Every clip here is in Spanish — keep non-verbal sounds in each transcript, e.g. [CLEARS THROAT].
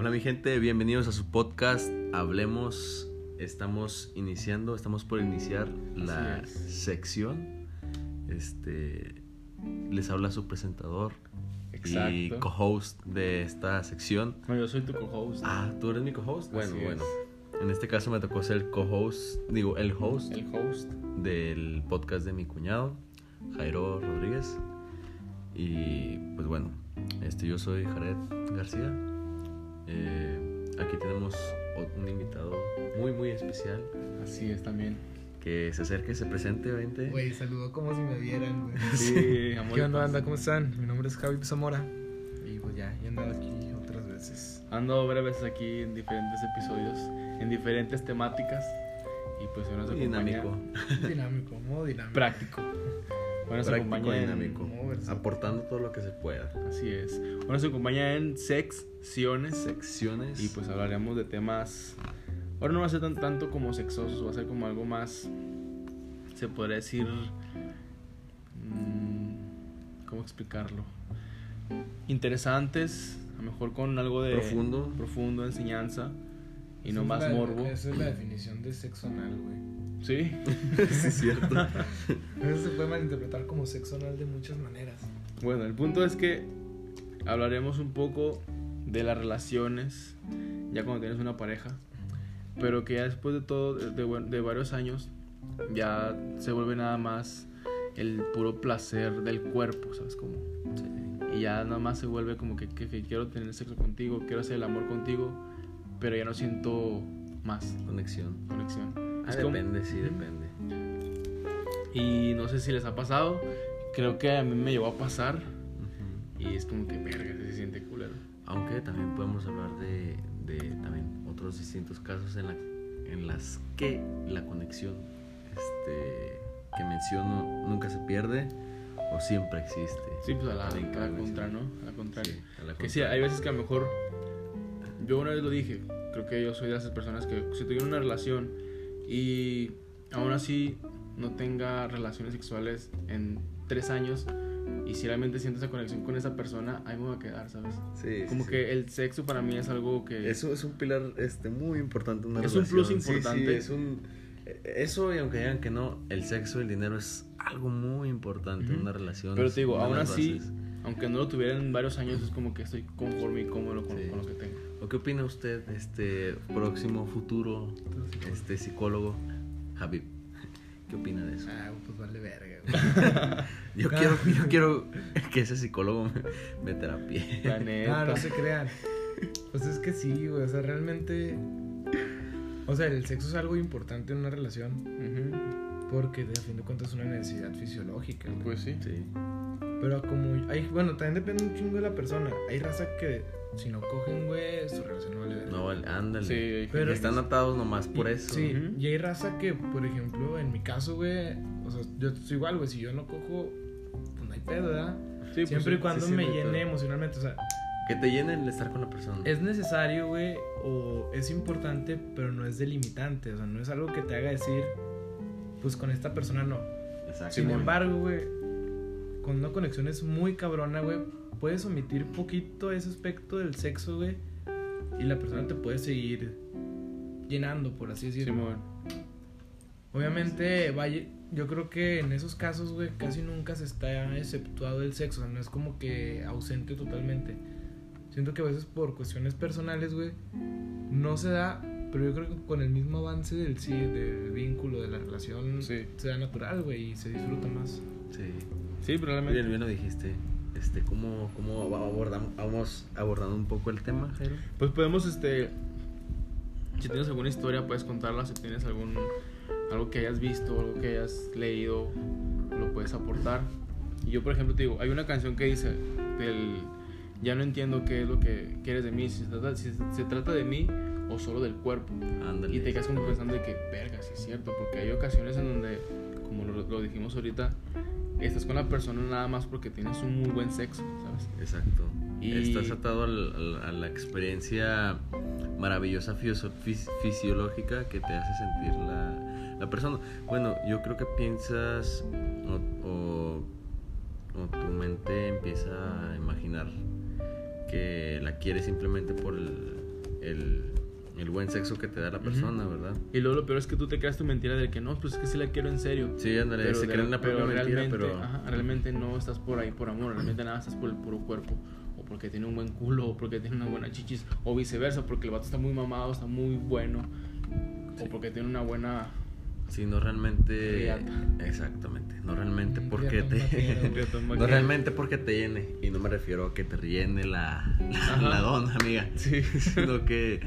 Hola mi gente, bienvenidos a su podcast Hablemos. Estamos iniciando, estamos por iniciar la es. sección. Este les habla su presentador y co-host de esta sección. No, yo soy tu co-host. Ah, tú eres mi co-host. Bueno, Así es. bueno. En este caso me tocó ser el co-host, digo, el host El host. del podcast de mi cuñado, Jairo Rodríguez. Y pues bueno, este, yo soy Jared García. Eh, aquí tenemos un invitado muy, muy especial Así es también. que se acerque, se presente, vente. Güey, saludó como si me vieran, güey. [LAUGHS] Sí, amor. ¿Qué onda, banda? ¿Cómo están? Mi nombre es Javi Zamora. Y pues ya, he andado aquí otras veces. Ando varias veces aquí en diferentes episodios, en diferentes temáticas. Y pues hoy nos acompaña. dinámico, Dinámico, modo dinámico. Práctico. Nos práctico acompaña en- dinámico, aportando todo lo que se pueda. Así es. Hoy nos acompaña en secciones. Secciones. Y pues hablaremos de temas. Ahora no va a ser tan, tanto como sexosos, va a ser como algo más. Se podría decir. mm, ¿Cómo explicarlo? Interesantes, a lo mejor con algo de. Profundo. Profundo, enseñanza. Y no más la- morbo. Esa es la definición de sexo anal, güey. Sí. [LAUGHS] sí, es cierto. [LAUGHS] Eso se puede malinterpretar como sexo anal de muchas maneras. Bueno, el punto es que hablaremos un poco de las relaciones ya cuando tienes una pareja, pero que ya después de todo, de, de- de varios años, ya se vuelve nada más el puro placer del cuerpo, ¿sabes cómo? Y ya nada más se vuelve como que, que- que quiero tener sexo contigo, quiero hacer el amor contigo, pero ya no siento más Conexión. conexión. Ah, como- depende, sí, depende. y no sé si les ha pasado, creo que a mí me llegó a pasar y es como que verga, se siente culero. Aunque también podemos hablar de, de también otros distintos casos en, la, en las que la conexión este, que menciono nunca se pierde o siempre existe. Sí, pues a la, a la contra. ¿no? A la contraria. Sí, a la que sí, hay veces que a lo mejor. Yo una vez lo dije. Creo que yo soy de esas personas que si tuviera una relación y aún así no tenga relaciones sexuales en tres años y si realmente siento esa conexión con esa persona, ahí me voy a quedar, ¿sabes? Sí, Como sí. que el sexo para mí es algo que. Eso es un pilar este, muy importante. Una Es un plus relación. Sí, sí, importante. es un, eso, y aunque digan que no, el sexo y el dinero es algo muy importante en Ujú. una relación. Pero te digo, aún así, bases. aunque no lo tuviera en varios años, es como que estoy conforme y cómodo con, Sí. con lo que tengo. ¿O qué opina usted, este próximo futuro este psicólogo, Javib? ¿Qué opina de eso? Ah, pues vale verga, güey. [LAUGHS] Yo quiero, yo quiero que ese psicólogo me, me terapie. Ah, no se crean. Pues es que sí, güey. O sea, realmente. O sea, el sexo es algo importante en una relación. Porque de a fin de cuentas es una necesidad fisiológica. güey. Pues sí. Sí. Pero como hay, bueno, también depende un chingo de la persona. Hay raza que si no cogen, güey, su relación no vale. No, vale, ándale. Sí, Pero- Están atados nomás por Y- eso. Sí, y hay raza que, por ejemplo, en mi caso, güey, o sea, yo soy igual, güey, si yo no cojo, pues no hay pedo, ¿verdad? Sí, pues Siempre y cuando sí, sí, me llene pedo. emocionalmente, o sea, Que te llenen el estar con la persona. es necesario, güey, o es importante, pero no es delimitante, o sea, no es algo que te haga decir, pues con esta persona no. Exacto. Sin embargo, güey, con una conexión es muy cabrona, güey, puedes omitir poquito ese aspecto del sexo, güey, y la persona te puede seguir llenando, por así decirlo. Simón. Obviamente, vaya, yo creo que en esos casos, güey, casi nunca se está exceptuado el sexo, o sea, no es como que ausente totalmente. Siento que a veces por cuestiones personales, güey, no se da, pero yo creo que con el mismo avance del sí, del vínculo, de la relación, Sí. se da natural, güey, y se disfruta más. Sí. Sí, probablemente. Bien, bien lo dijiste. Este, ¿cómo, cómo abordamos, vamos abordando un poco el tema, Jairo? Pues podemos, este. Si tienes alguna historia, puedes contarla. Si tienes algún. Algo que hayas visto, algo que hayas leído, lo puedes aportar. Y yo, por ejemplo, te digo, hay una canción que dice: del, Ya no entiendo qué es lo que quieres de mí. Si se trata, si se trata de mí o solo del cuerpo. Ándale. Y te quedas como pensando de que, verga, sí es cierto. Porque hay ocasiones en donde, como lo, lo dijimos ahorita, estás con la persona nada más porque tienes un muy buen sexo, ¿sabes? Exacto. Y- Estás atado al- al- a la experiencia maravillosa fisio- fis- fisiológica que te hace sentir la, la persona. Bueno, yo creo que piensas o, o- o tu mente empieza a imaginar que la quieres simplemente por el, el, el buen sexo que te da la persona, ¿verdad? Y luego lo peor es que tú te creas tu mentira de que no, pues es que sí la quiero en serio. Sí, ándale, se creen la propia mentira, realmente, pero... ajá, realmente no estás por ahí por amor, realmente nada estás por el puro cuerpo. O porque tiene un buen culo, o porque tiene una buena chichis, o viceversa, porque el vato está muy mamado, está muy bueno, Sí. o porque tiene una buena. Sí, no realmente... Riata. Exactamente, no realmente porque te... [LAUGHS] no realmente porque te llene, y no me refiero a que te rellene la, [LAUGHS] la, la dona, amiga, Sí. sino que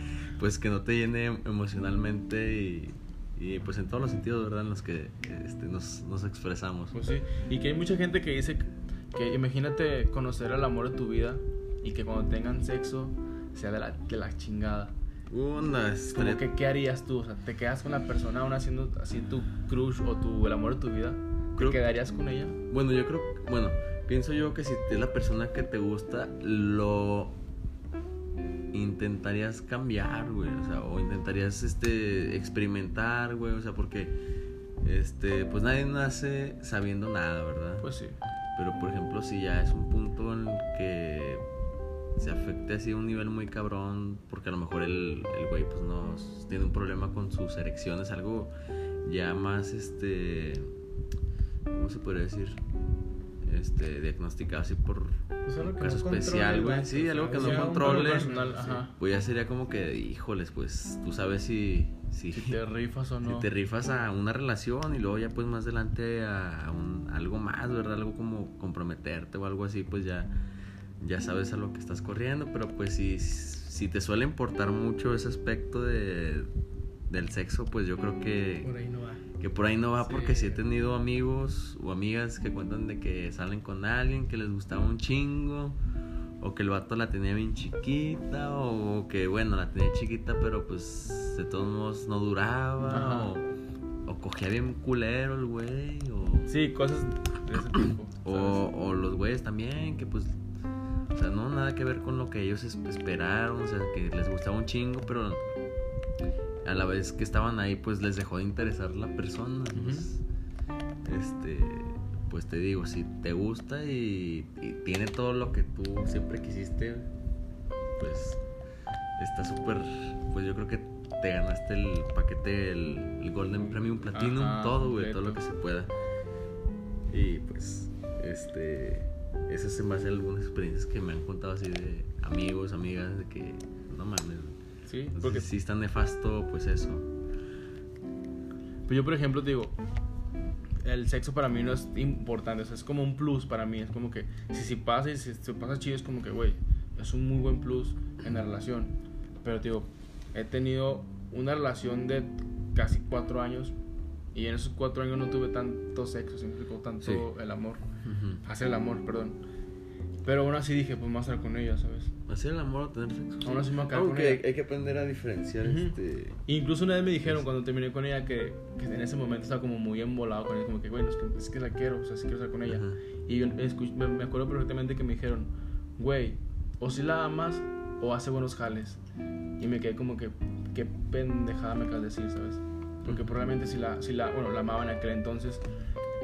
pues que no te llene emocionalmente y, y pues en todos los sentidos, ¿verdad? En los que este, nos, nos expresamos. Pues sí. Y que hay mucha gente que dice que imagínate conocer al amor de tu vida y que cuando tengan sexo sea de la, de la chingada. Una Es como que, ¿qué harías tú? O sea, ¿te quedas con la persona aún haciendo así tu crush o tu, el amor de tu vida? ¿Te Creo- quedarías con ella? Bueno, yo creo, bueno, pienso yo que si es la persona que te gusta, lo intentarías cambiar, güey, o sea, o intentarías, este, experimentar, güey, o sea, porque, este, pues nadie nace sabiendo nada, ¿verdad? Pues sí. Pero, por ejemplo, si ya es un punto en el que se afecte así a un nivel muy cabrón, porque a lo mejor el, el güey, pues no, tiene un problema con sus erecciones, algo ya más, este, ¿cómo se podría decir? Este, diagnosticado así por Pues algo que caso no especial, güey. Sí, algo que no controle. personal, sí. Pues ya sería como que, híjoles, pues tú sabes si, si, Si te rifas o [LAUGHS] si no. te rifas a una relación y luego ya pues más adelante a, a un, algo más, ¿verdad? Algo como comprometerte o algo así, pues ya, ya sabes a lo que estás corriendo, pero pues si, si te suele importar mucho ese aspecto de, del sexo, pues yo creo que Por ahí no va. Que por ahí no va porque sí he tenido amigos o amigas que cuentan de que salen con alguien que les gustaba un chingo o que el vato la tenía bien chiquita o que bueno la tenía chiquita pero pues de todos modos no duraba o, o cogía bien culero el güey o, Sí, cosas de ese tipo. [CLEARS THROAT] o, o los güeyes también que pues o sea no nada que ver con lo que ellos es- esperaron o sea que les gustaba un chingo pero a la vez que estaban ahí pues les dejó de interesar la persona pues, este pues te digo si te gusta y, y tiene todo lo que tú siempre quisiste pues está súper pues yo creo que te ganaste el paquete el, el Golden Premium Platinum Ajá, todo güey todo lo que se pueda. Y pues este esas se me hacen algunas experiencias que me han contado así de amigos amigas de que no mames. Sí, Entonces, porque sí está nefasto pues eso Pues yo, por ejemplo, te digo, el sexo para mí no es importante, o sea, es como un plus para mí, es como que si, si pasa y si se pasa chido, es como que, güey, es un muy buen plus en la relación. Pero, te digo, he tenido una relación de casi cuatro años y en esos cuatro años no tuve tanto sexo, se implicó tanto Sí. el amor, Ujú. hacer el amor, perdón. Pero aún así dije, pues a estar con ella, ¿sabes? Hacer el amor o tener sexo Aún así me voy a quedar Aunque con hay, hay que aprender a diferenciar Ujú. este Incluso una vez me dijeron Sí. cuando terminé con ella que, que en ese momento estaba como muy embolado con ella, como que, bueno, es que, es que la quiero, o sea, sí quiero estar con ella. Ajá. Y yo escuch- me, me acuerdo perfectamente que me dijeron, güey, o si la amas o hace buenos jales. Y me quedé como que, qué pendejada me acabas de decir, ¿sabes? Porque probablemente si la, si la, bueno, la amaba en aquel entonces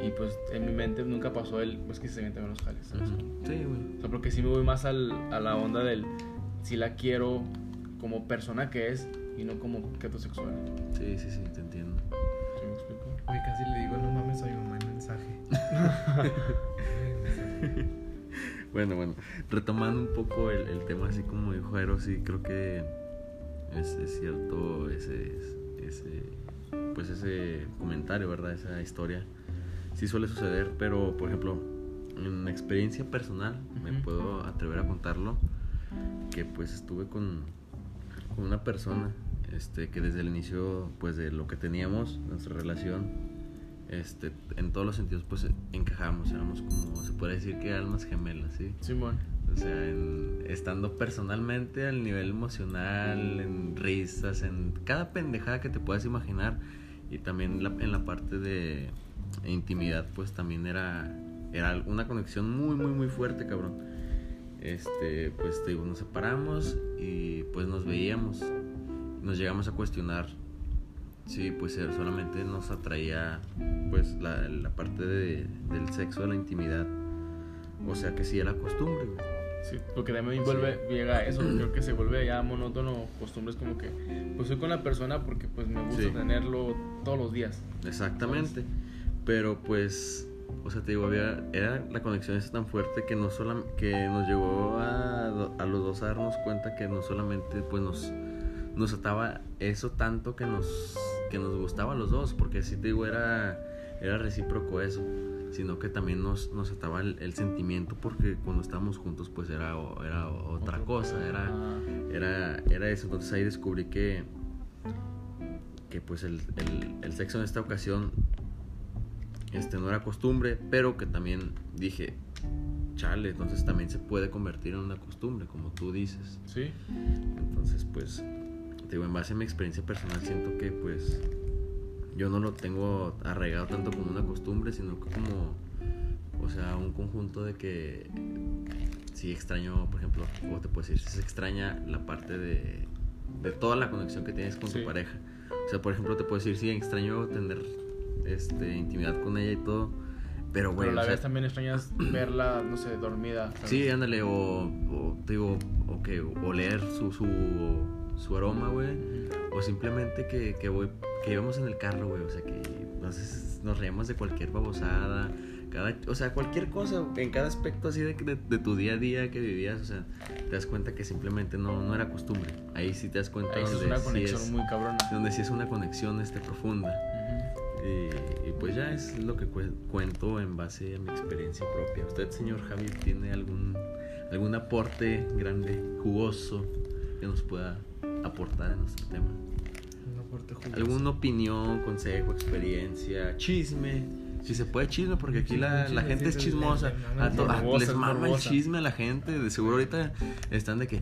y pues en mi mente nunca pasó el, pues que se sienten buenos jales, ¿sabes? Ujú. Sí, güey. O sea, porque sí me voy más al, a la onda del, si la quiero como persona que es y no como objeto sexual. Sí, sí, sí, te entiendo. ¿Sí me explico? Oye, casi le digo, no mames a mi mamá en mensaje. [LAUGHS] Bueno, bueno, retomando un poco el, el tema así como dijo Jairo, sí creo que es, es cierto ese, ese, pues ese comentario, ¿verdad? Esa historia. Sí suele suceder, pero por ejemplo, en experiencia personal, me Ujú. puedo atrever a contarlo, que pues estuve con, con una persona este, que desde el inicio pues de lo que teníamos, nuestra relación, este, en todos los sentidos pues encajamos, éramos como, se puede decir que almas gemelas, ¿sí? Simón. O sea, en- estando personalmente al nivel emocional, en risas, en cada pendejada que te puedas imaginar y también la- en la parte de intimidad, pues también era, era una conexión muy, muy, muy fuerte, cabrón. Este, pues te digo, nos separamos y pues nos veíamos, nos llegamos a cuestionar Sí, pues solamente nos atraía pues la, la parte de- del sexo, de la intimidad. O sea que sí era costumbre, güey. Sí, porque también vuelve, llega a eso, creo que se vuelve ya monótono, costumbres como que, pues soy con la persona porque pues me gusta Sí. tenerlo todos los días. Exactamente. Pero pues, o sea, te digo, había, era la conexión esa tan fuerte que no solam- que nos llegó a, a los dos a darnos cuenta que no solamente pues nos, nos ataba eso tanto que nos, que nos gustaba a los dos, porque sí te digo, era, era recíproco eso, sino que también nos, nos ataba el, el sentimiento porque cuando estábamos juntos pues era, era otra cosa, era era, era eso. Entonces ahí descubrí que, que pues el, el- el sexo en esta ocasión este, no era costumbre, pero que también dije, chale, entonces también se puede convertir en una costumbre, como tú dices. sí, Entonces, pues, digo, en base a mi experiencia personal, siento que pues yo no lo tengo arraigado tanto como una costumbre, sino que como, o sea, un conjunto de que si extraño, por ejemplo, o te puedo decir, si se extraña la parte de, de toda la conexión que tienes con Sí. tu pareja. O sea, por ejemplo, te puedo decir, sí, extraño tener este, intimidad con ella y todo, pero, güey, pero a la o sea, vez también extrañas [CLEARS THROAT] verla, no sé, dormida. ¿sabes? Sí, ándale, o, o te digo, o que oler su, su, su aroma, güey. O simplemente que, que, voy, que íbamos en el carro, güey. O sea, que nos, nos reíamos de cualquier babosada. Cada, o sea, cualquier cosa, en cada aspecto así de, de, de tu día a día que vivías. O sea, te das cuenta que simplemente no, no era costumbre. Ahí sí te das cuenta Ahí sí es donde una sí conexión es- muy cabrona. donde sí es una conexión este, profunda. Y, y pues ya es lo que cue- cuento en base a mi experiencia propia. ¿Usted, señor Javier, tiene algún, algún aporte grande, jugoso, que nos pueda aportar en nuestro tema? Un aporte jugoso. ¿Alguna opinión, consejo, experiencia, chisme? Si se puede chisme, porque aquí la, la gente es chismosa. A les es mama el chisme a la gente. De seguro ahorita están de eh, que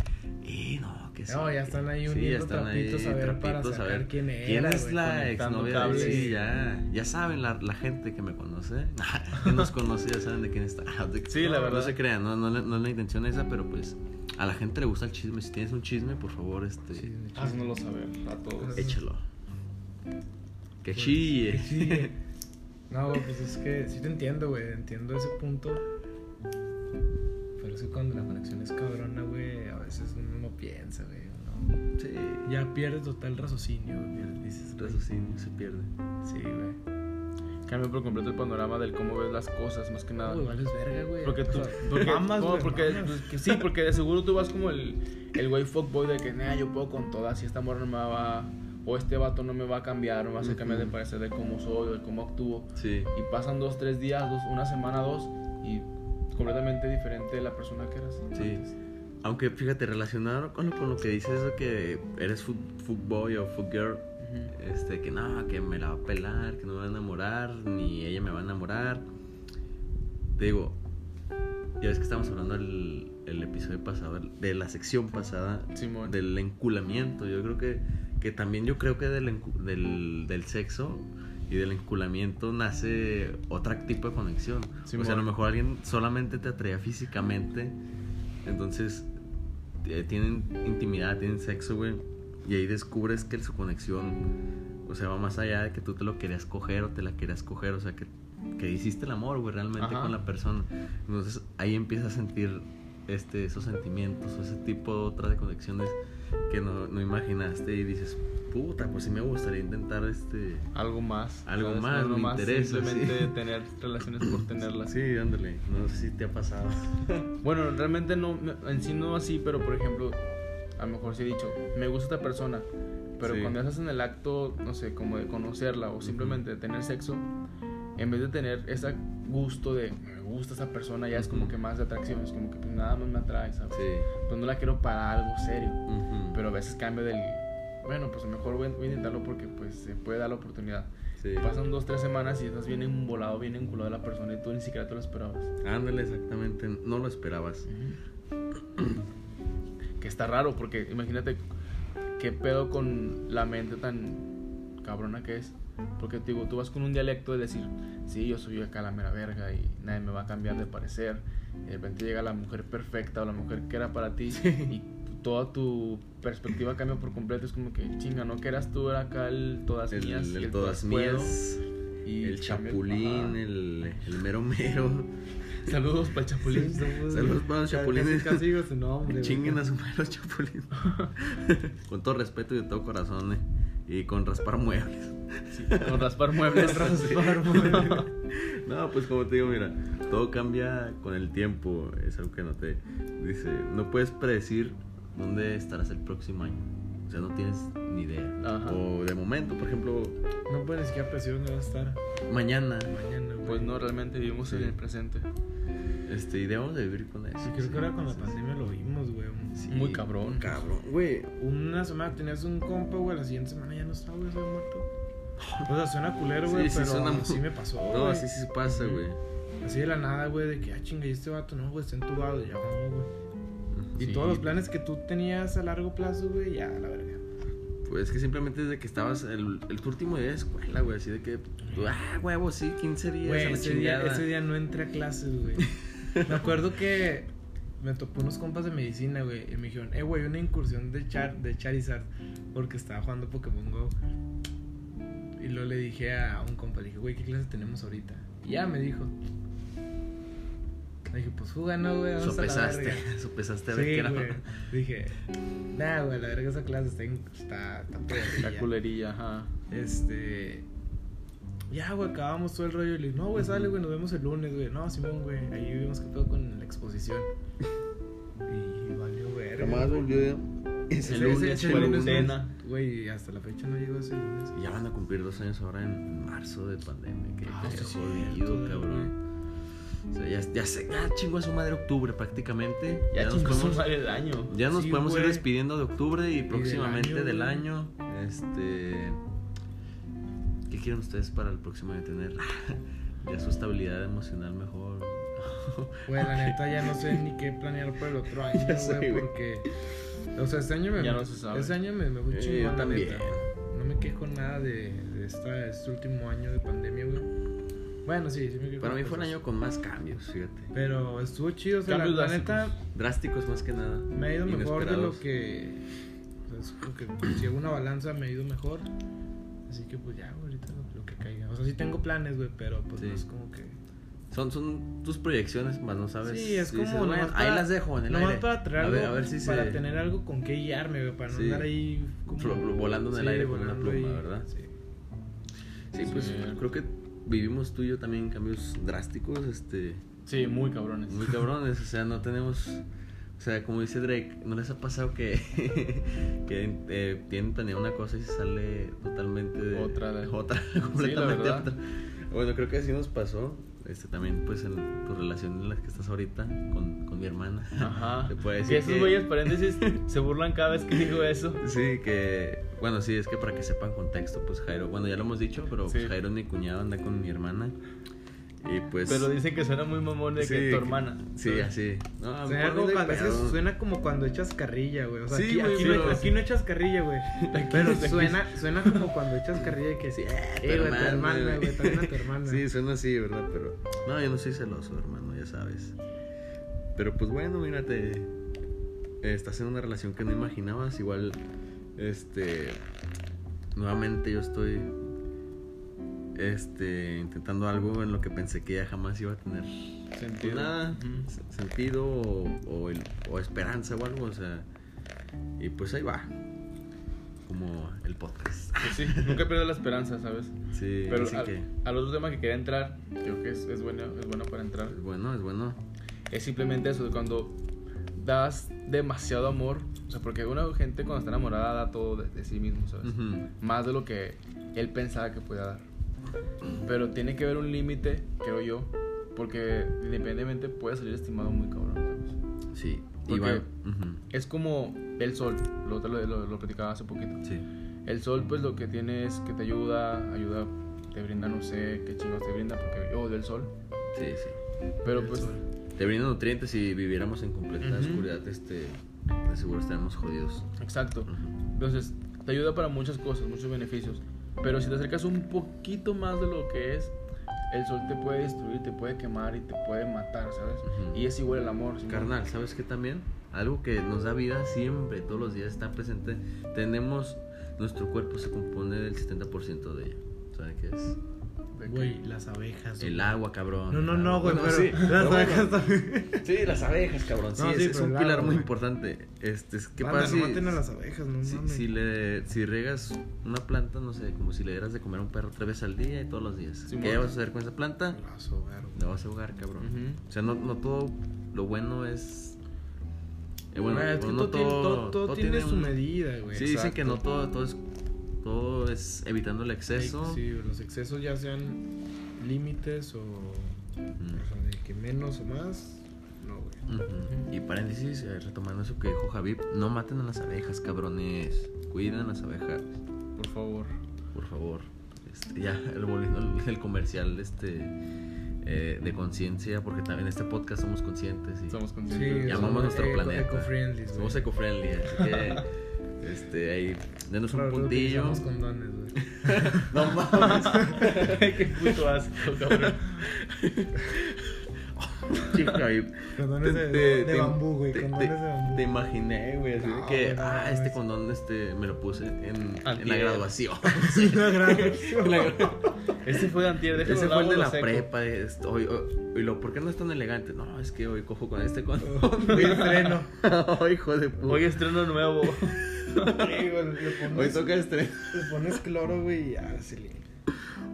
sí. No, ya están ahí Sí, uniendo ya están ahí trapitos a ver para trapitos a sacar ver quién era, ¿Quién es la exnovia. Sí, ya, ya saben la, la gente que me conoce, [LAUGHS] que nos conoce, ya saben de quién está. [LAUGHS] Sí, la verdad. No se crean, no, no, no es la intención esa, pero pues a la gente le gusta el chisme. Si tienes un chisme, por favor, este, Chisme, chisme. Haznoslo saber a todos. échalo. Que Pues, chille. que chille. [LAUGHS] No, pues es que sí te entiendo, güey. Entiendo ese punto. Es que cuando la conexión es cabrona, güey, a veces uno no piensa, güey. uno Sí, Ya pierdes total raciocinio, güey. Dices, raciocinio se pierde. Sí, güey. Cambia por completo el panorama del cómo ves las cosas, más que nada. No, güey, vales verga, güey. Porque tú, O sea, porque, mamas, no, güey, porque, mamas. pues, que sí, porque de seguro tú vas como el, el güey fuckboy de que, nah, yo puedo con todas, si esta morra no me va, o este vato no me va a cambiar, no me va a hacer cambiar de parecer de cómo soy o de cómo actúo. Sí, Y pasan dos, tres días, dos, una semana, dos, y completamente diferente de la persona que eras. Sí. antes. aunque fíjate, relacionado con lo, con lo que dices de que eres foot, footboy o footgirl, Ujú. este, que no, que me la va a pelar, que no me va a enamorar, ni ella me va a enamorar. Te digo, ya ves que estamos hablando el, el episodio pasado, de la sección pasada, Simón. del enculamiento. Yo creo que, que también yo creo que del, del, del sexo y del enculamiento nace otro tipo de conexión. O sea, a lo mejor alguien solamente te atrae físicamente, entonces eh, tienen intimidad, tienen sexo, güey, y ahí descubres que su conexión, o sea, va más allá de que tú te lo querías coger o te la querías coger, o sea, que, que hiciste el amor, güey, realmente Ajá. con la persona. Entonces ahí empiezas a sentir este, esos sentimientos o ese tipo de otras de conexiones que no, no imaginaste y dices, puta, pues sí me gustaría intentar este... Algo más. Algo ¿sabes? más, No me nomás interesa, Simplemente sí. tener relaciones por [COUGHS] tenerlas. Sí, ándale, no sé si te ha pasado. [LAUGHS] Bueno, realmente no, en sí no así, pero por ejemplo, a lo mejor sí he dicho, me gusta esta persona, pero Sí. cuando estás en el acto, no sé, como de conocerla o simplemente de tener sexo, en vez de tener ese gusto de gusta esa persona, ya es como que más de atracción, es como que pues nada más me atrae, ¿sabes? Sí. Pues no la quiero para algo serio, pero a veces cambio del, bueno, pues mejor voy, voy a intentarlo porque pues se puede dar la oportunidad. sí. Pasan dos, tres semanas y estás bien embolado, bien enculado de la persona y tú ni siquiera te lo esperabas. Ándale, exactamente, no lo esperabas. Que está raro porque imagínate qué pedo con la mente tan cabrona que es. Porque te digo, tú vas con un dialecto de decir, sí, yo soy acá la mera verga y nadie me va a cambiar de parecer. Y de repente llega la mujer perfecta o la mujer que era para ti y toda tu perspectiva cambia por completo. Es como que, chinga, no que eras tú, era acá el todas El, mías. el el todas mías. Y el chapulín, el, el mero mero. Saludos para el chapulín. Saludos para los chapulines. Casi digo su nombre. güey. Chinguen a su madre los chapulines. [LAUGHS] con todo respeto y de todo corazón, eh. Y con raspar muebles. Sí, con raspar muebles. Raspar [LAUGHS] muebles. No, pues como te digo, mira, todo cambia con el tiempo. Es algo que no te dice. No puedes predecir dónde estarás el próximo año. O sea, no tienes ni idea. Ajá. O de momento, por ejemplo, No puedes ni siquiera predecir dónde va a estar mañana. mañana, güey. Pues no, realmente vivimos en Sí. el presente. Este, y debemos de vivir con eso. Sí, creo que ahora con la sí, pandemia lo vimos, güey. sí. Muy cabrón. Cabrón, güey. Una semana tenías un compa, güey, la siguiente semana ya no está, güey, se había muerto. O sea, suena culero, güey, Sí, sí, pero suena sí me pasó, No, güey. sí, sí pasa, güey. Así de la nada, güey, de que, ah, chinga, y este vato, no, güey, está entubado, ya vamos, güey. Y Sí. todos los planes que tú tenías a largo plazo, güey, ya, la verga. Pues es que simplemente desde que estabas el, el tu último día de escuela, güey, así de que, ah, huevo, sí, 15 días Güey, ese día, ese día no entré a clases, güey. [LAUGHS] me acuerdo que me topé unos compas de medicina, güey, y me dijeron, eh, güey, una incursión de, Char de Charizard, porque estaba jugando Pokémon Go. Y luego le dije a un compa, le dije, güey, ¿qué clase tenemos ahorita? Y ya me dijo. Le dije, pues juega, no, güey, Sopesaste, [LAUGHS] sopesaste a ver qué era. güey. Dije, nah, güey, la verga esa clase está, está, está La perrilla". culerilla, ajá. Este. Ya, güey, acabamos todo el rollo. Y le dije, no, güey, sale, güey, nos vemos el lunes, güey. No, Simón, güey. Ahí vimos que pedo con la exposición. [LAUGHS] Y valió, güey. Jamás volvió. Ese lunes, cuarentena. Güey, hasta la fecha no llegó ese lunes. Y ya van a cumplir dos años ahora en marzo de pandemia. Que Ah, sí, jodido, cierto, cabrón. O sea, ya, ya, se, ya chingó a su madre octubre prácticamente. Ya, nos chingó su podemos, madre el año. ya nos Sí, podemos ir despidiendo de octubre y próximamente año, del año. Este. ¿Qué quieren ustedes para el próximo año tener? [LAUGHS] ya su estabilidad emocional mejor. Güey, la [LAUGHS] neta ya no sé ni qué planear para el otro [LAUGHS] año, Ya güey. porque. O sea, este año me. Ya no se sabe. Este año me, me fue Eh, yo la también. neta. No me quejo nada de, de esta, este último año de pandemia, güey. Bueno, sí, sí me quejo. Para mí fue un año con más cambios, fíjate. Pero estuvo chido, o sea, la, Cambios la drásticos. neta Drásticos más que nada. me ha ido mejor de lo que. O sea, es como que si hago una balanza me ha ido mejor. Así que pues ya, güey, ahorita lo, lo que caiga. O sea, sí tengo planes, güey, pero pues Sí. no es como que. Son, son tus proyecciones, más no sabes. Sí, es si como. dices, nomás "Bueno, para- ahí las dejo en el nomás aire. para traer a algo. ver, a ver si para se. tener algo con qué guiarme, güey, para no Sí. andar ahí. Como, Flo- volando en el aire con una pluma, ¿verdad? Sí. Sí, pues creo que vivimos tú y yo también cambios drásticos, este, Sí, muy cabrones. muy cabrones, o sea, no tenemos, o sea, como dice Drake, ¿no les ha pasado que, [LAUGHS] que eh, tienen planeado una cosa y se sale totalmente de Otra de- otra, [LAUGHS] completamente otra? Bueno, creo que así nos pasó, este, también pues en tu relación en la que estás ahorita con, con mi hermana. Ajá. [LAUGHS] Te puedo decir Que esos güeyes paréntesis se burlan cada vez que digo eso. [LAUGHS] Sí, que. Bueno, sí, es que para que sepan contexto, pues Jairo. Bueno, ya lo hemos dicho, pero pues. Jairo mi cuñado, anda con mi hermana. Y pues. Pero dicen que suena muy mamón de Sí, que tu hermana. Sí, así. No, a lo Suena, como cuando, es que pedo. suena como cuando echas carrilla, güey. O sea, Sí, aquí, aquí, pero- no, aquí no echas carrilla, güey. Pero suena, suena como cuando echas carrilla y que sí. Eh, Eh, güey, tu hermana, güey. también a tu hermana. [LAUGHS] Sí, suena así, ¿verdad? Pero. No, yo no soy celoso, hermano, ya sabes. Pero pues bueno, mírate. Estás en una relación que no imaginabas. Igual, este. Nuevamente yo estoy. Este. Intentando algo en lo que pensé que ya jamás iba a tener Sentido. pues nada, Ujú. se- sentido o, o el- o esperanza o algo, o sea, y pues ahí va, como el podcast. Pues sí, nunca pierdo la esperanza, ¿sabes? Sí, Pero al, que al otro tema que quería entrar, creo que es, es bueno, es bueno para entrar, es bueno, es bueno. es simplemente eso, de cuando das demasiado amor, o sea, porque una gente cuando está enamorada da todo de, de sí mismo, ¿sabes? Ujú. Más de lo que él pensaba que podía dar. Pero tiene que haber un límite, creo yo, porque independientemente puede salir estimado muy cabrón, ¿sabes? Sí, y ujú, Es como el sol, lo, lo, lo, lo platicaba hace poquito. sí, El sol, pues lo que tiene es que te ayuda, ayuda, te brinda, no sé qué chingos te brinda, porque yo odio el sol. sí, sí. Pero El pues, sol. Te brinda nutrientes si viviéramos en completa oscuridad, este, de seguro estaríamos jodidos. exacto. Entonces, te ayuda para muchas cosas, muchos beneficios. Pero si te acercas un poquito más de lo que es, el sol te puede destruir, te puede quemar y te puede matar, ¿sabes? Ujú. Y es igual el amor. ¿sí? Carnal, ¿sabes qué también? Algo que nos da vida siempre, todos los días está presente. Tenemos, nuestro cuerpo se compone del 70% de ella. ¿Sabes qué es? Güey, las abejas. El agua, cabrón. No, no, no, güey, Bueno, pero sí, las pero abejas también. Sí, las abejas, cabrón. Sí, No, es, sí, es pero un pilar agua, muy güey. importante. Este, es- ¿Qué Banda, pasa no si, maten a las abejas, no si, mames. si le, si riegas una planta, no sé, como si le dieras de comer a un perro tres veces al día y todos los días? ¿Qué vas a hacer con esa planta? La vas a ahogar, güey. La vas a ahogar, cabrón. O sea, no, no todo lo bueno es... eh, bueno, Ah, es que no todo, tiene, todo- todo tiene su un- medida, güey. Sí, dicen que no todo, todo es todo es evitando el exceso. Sí, los excesos ya sean límites o, o sea, de que menos o más. No, güey. Y paréntesis, eh, retomando eso que dijo Javib, no maten a las abejas, cabrones. Cuiden a las abejas, Por favor. por favor. Este, ya, [LAUGHS] el- volviendo al el comercial este eh, de conciencia, porque también en este podcast somos conscientes y Somos Sí, conscientes. Somos nuestro eco- planeta. Somos eco-friendly, así que [LAUGHS] este, ahí, denos un puntillo. utilizamos condones, güey. [LAUGHS] No mames. [LAUGHS] Qué puto asco, cabrón. [LAUGHS] Condones de, Te- de te- bambú, güey. Condones de bambú. Te imaginé, güey, así de No, que, güey, no ah, mames. este condón este, me lo puse en, en la graduación. [LAUGHS] Una [LAUGHS] graduación. Este fue de antier, Ese fue el de la seco. prepa. esto, hoy, hoy- y lo, ¿Por qué no es tan elegante? No, es que hoy cojo con este condón. [LAUGHS] Hoy estreno. Ay, hijo de puta. Hoy estreno nuevo. Sí, Hoy toca estreno. le pones cloro, güey, y ya se limpia.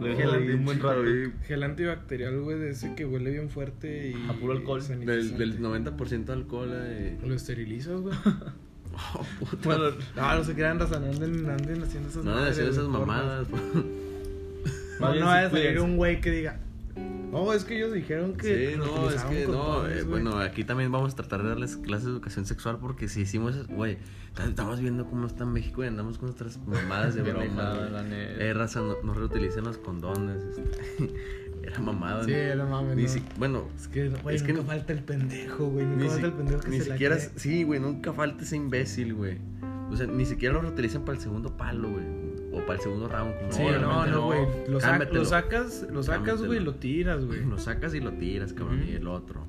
Lo dejé ahí un buen rato. Gel antibacterial, güey, de ese que huele bien fuerte y... A puro alcohol. Del, del 90% alcohol. Eh. Lo esterilizas, güey. [LAUGHS] Oh, puta. Bueno, No, no se anden, anden haciendo esas no, de madres, hacer esas mamadas. No, no vaya a sí, salir cuídense. un güey que diga... No, es que ellos dijeron que... Sí, no, es que no. eh, güey". bueno, aquí también vamos a tratar de darles clases de educación sexual porque si hicimos, eso, güey, estamos viendo cómo está México y andamos con nuestras mamadas de [LAUGHS] broma. mamada, güey. la neta. Eh, raza, no, no reutilicen los condones. este, [LAUGHS] Era mamada. Sí, ¿no? era Ni no. si- bueno, Es que, güey, Es que nunca no- falta el pendejo, güey. Nunca ni, falta si- el pendejo que ni se la siquiera. cree. Sí, güey, nunca falta ese imbécil, güey. O sea, ni siquiera lo reutilizan para el segundo palo, güey. O para el segundo round. Como Sí, no, no, no, güey. Lo, sacas, lo sacas, güey, lo tiras, güey. Lo sacas y lo tiras, cabrón. Y el otro.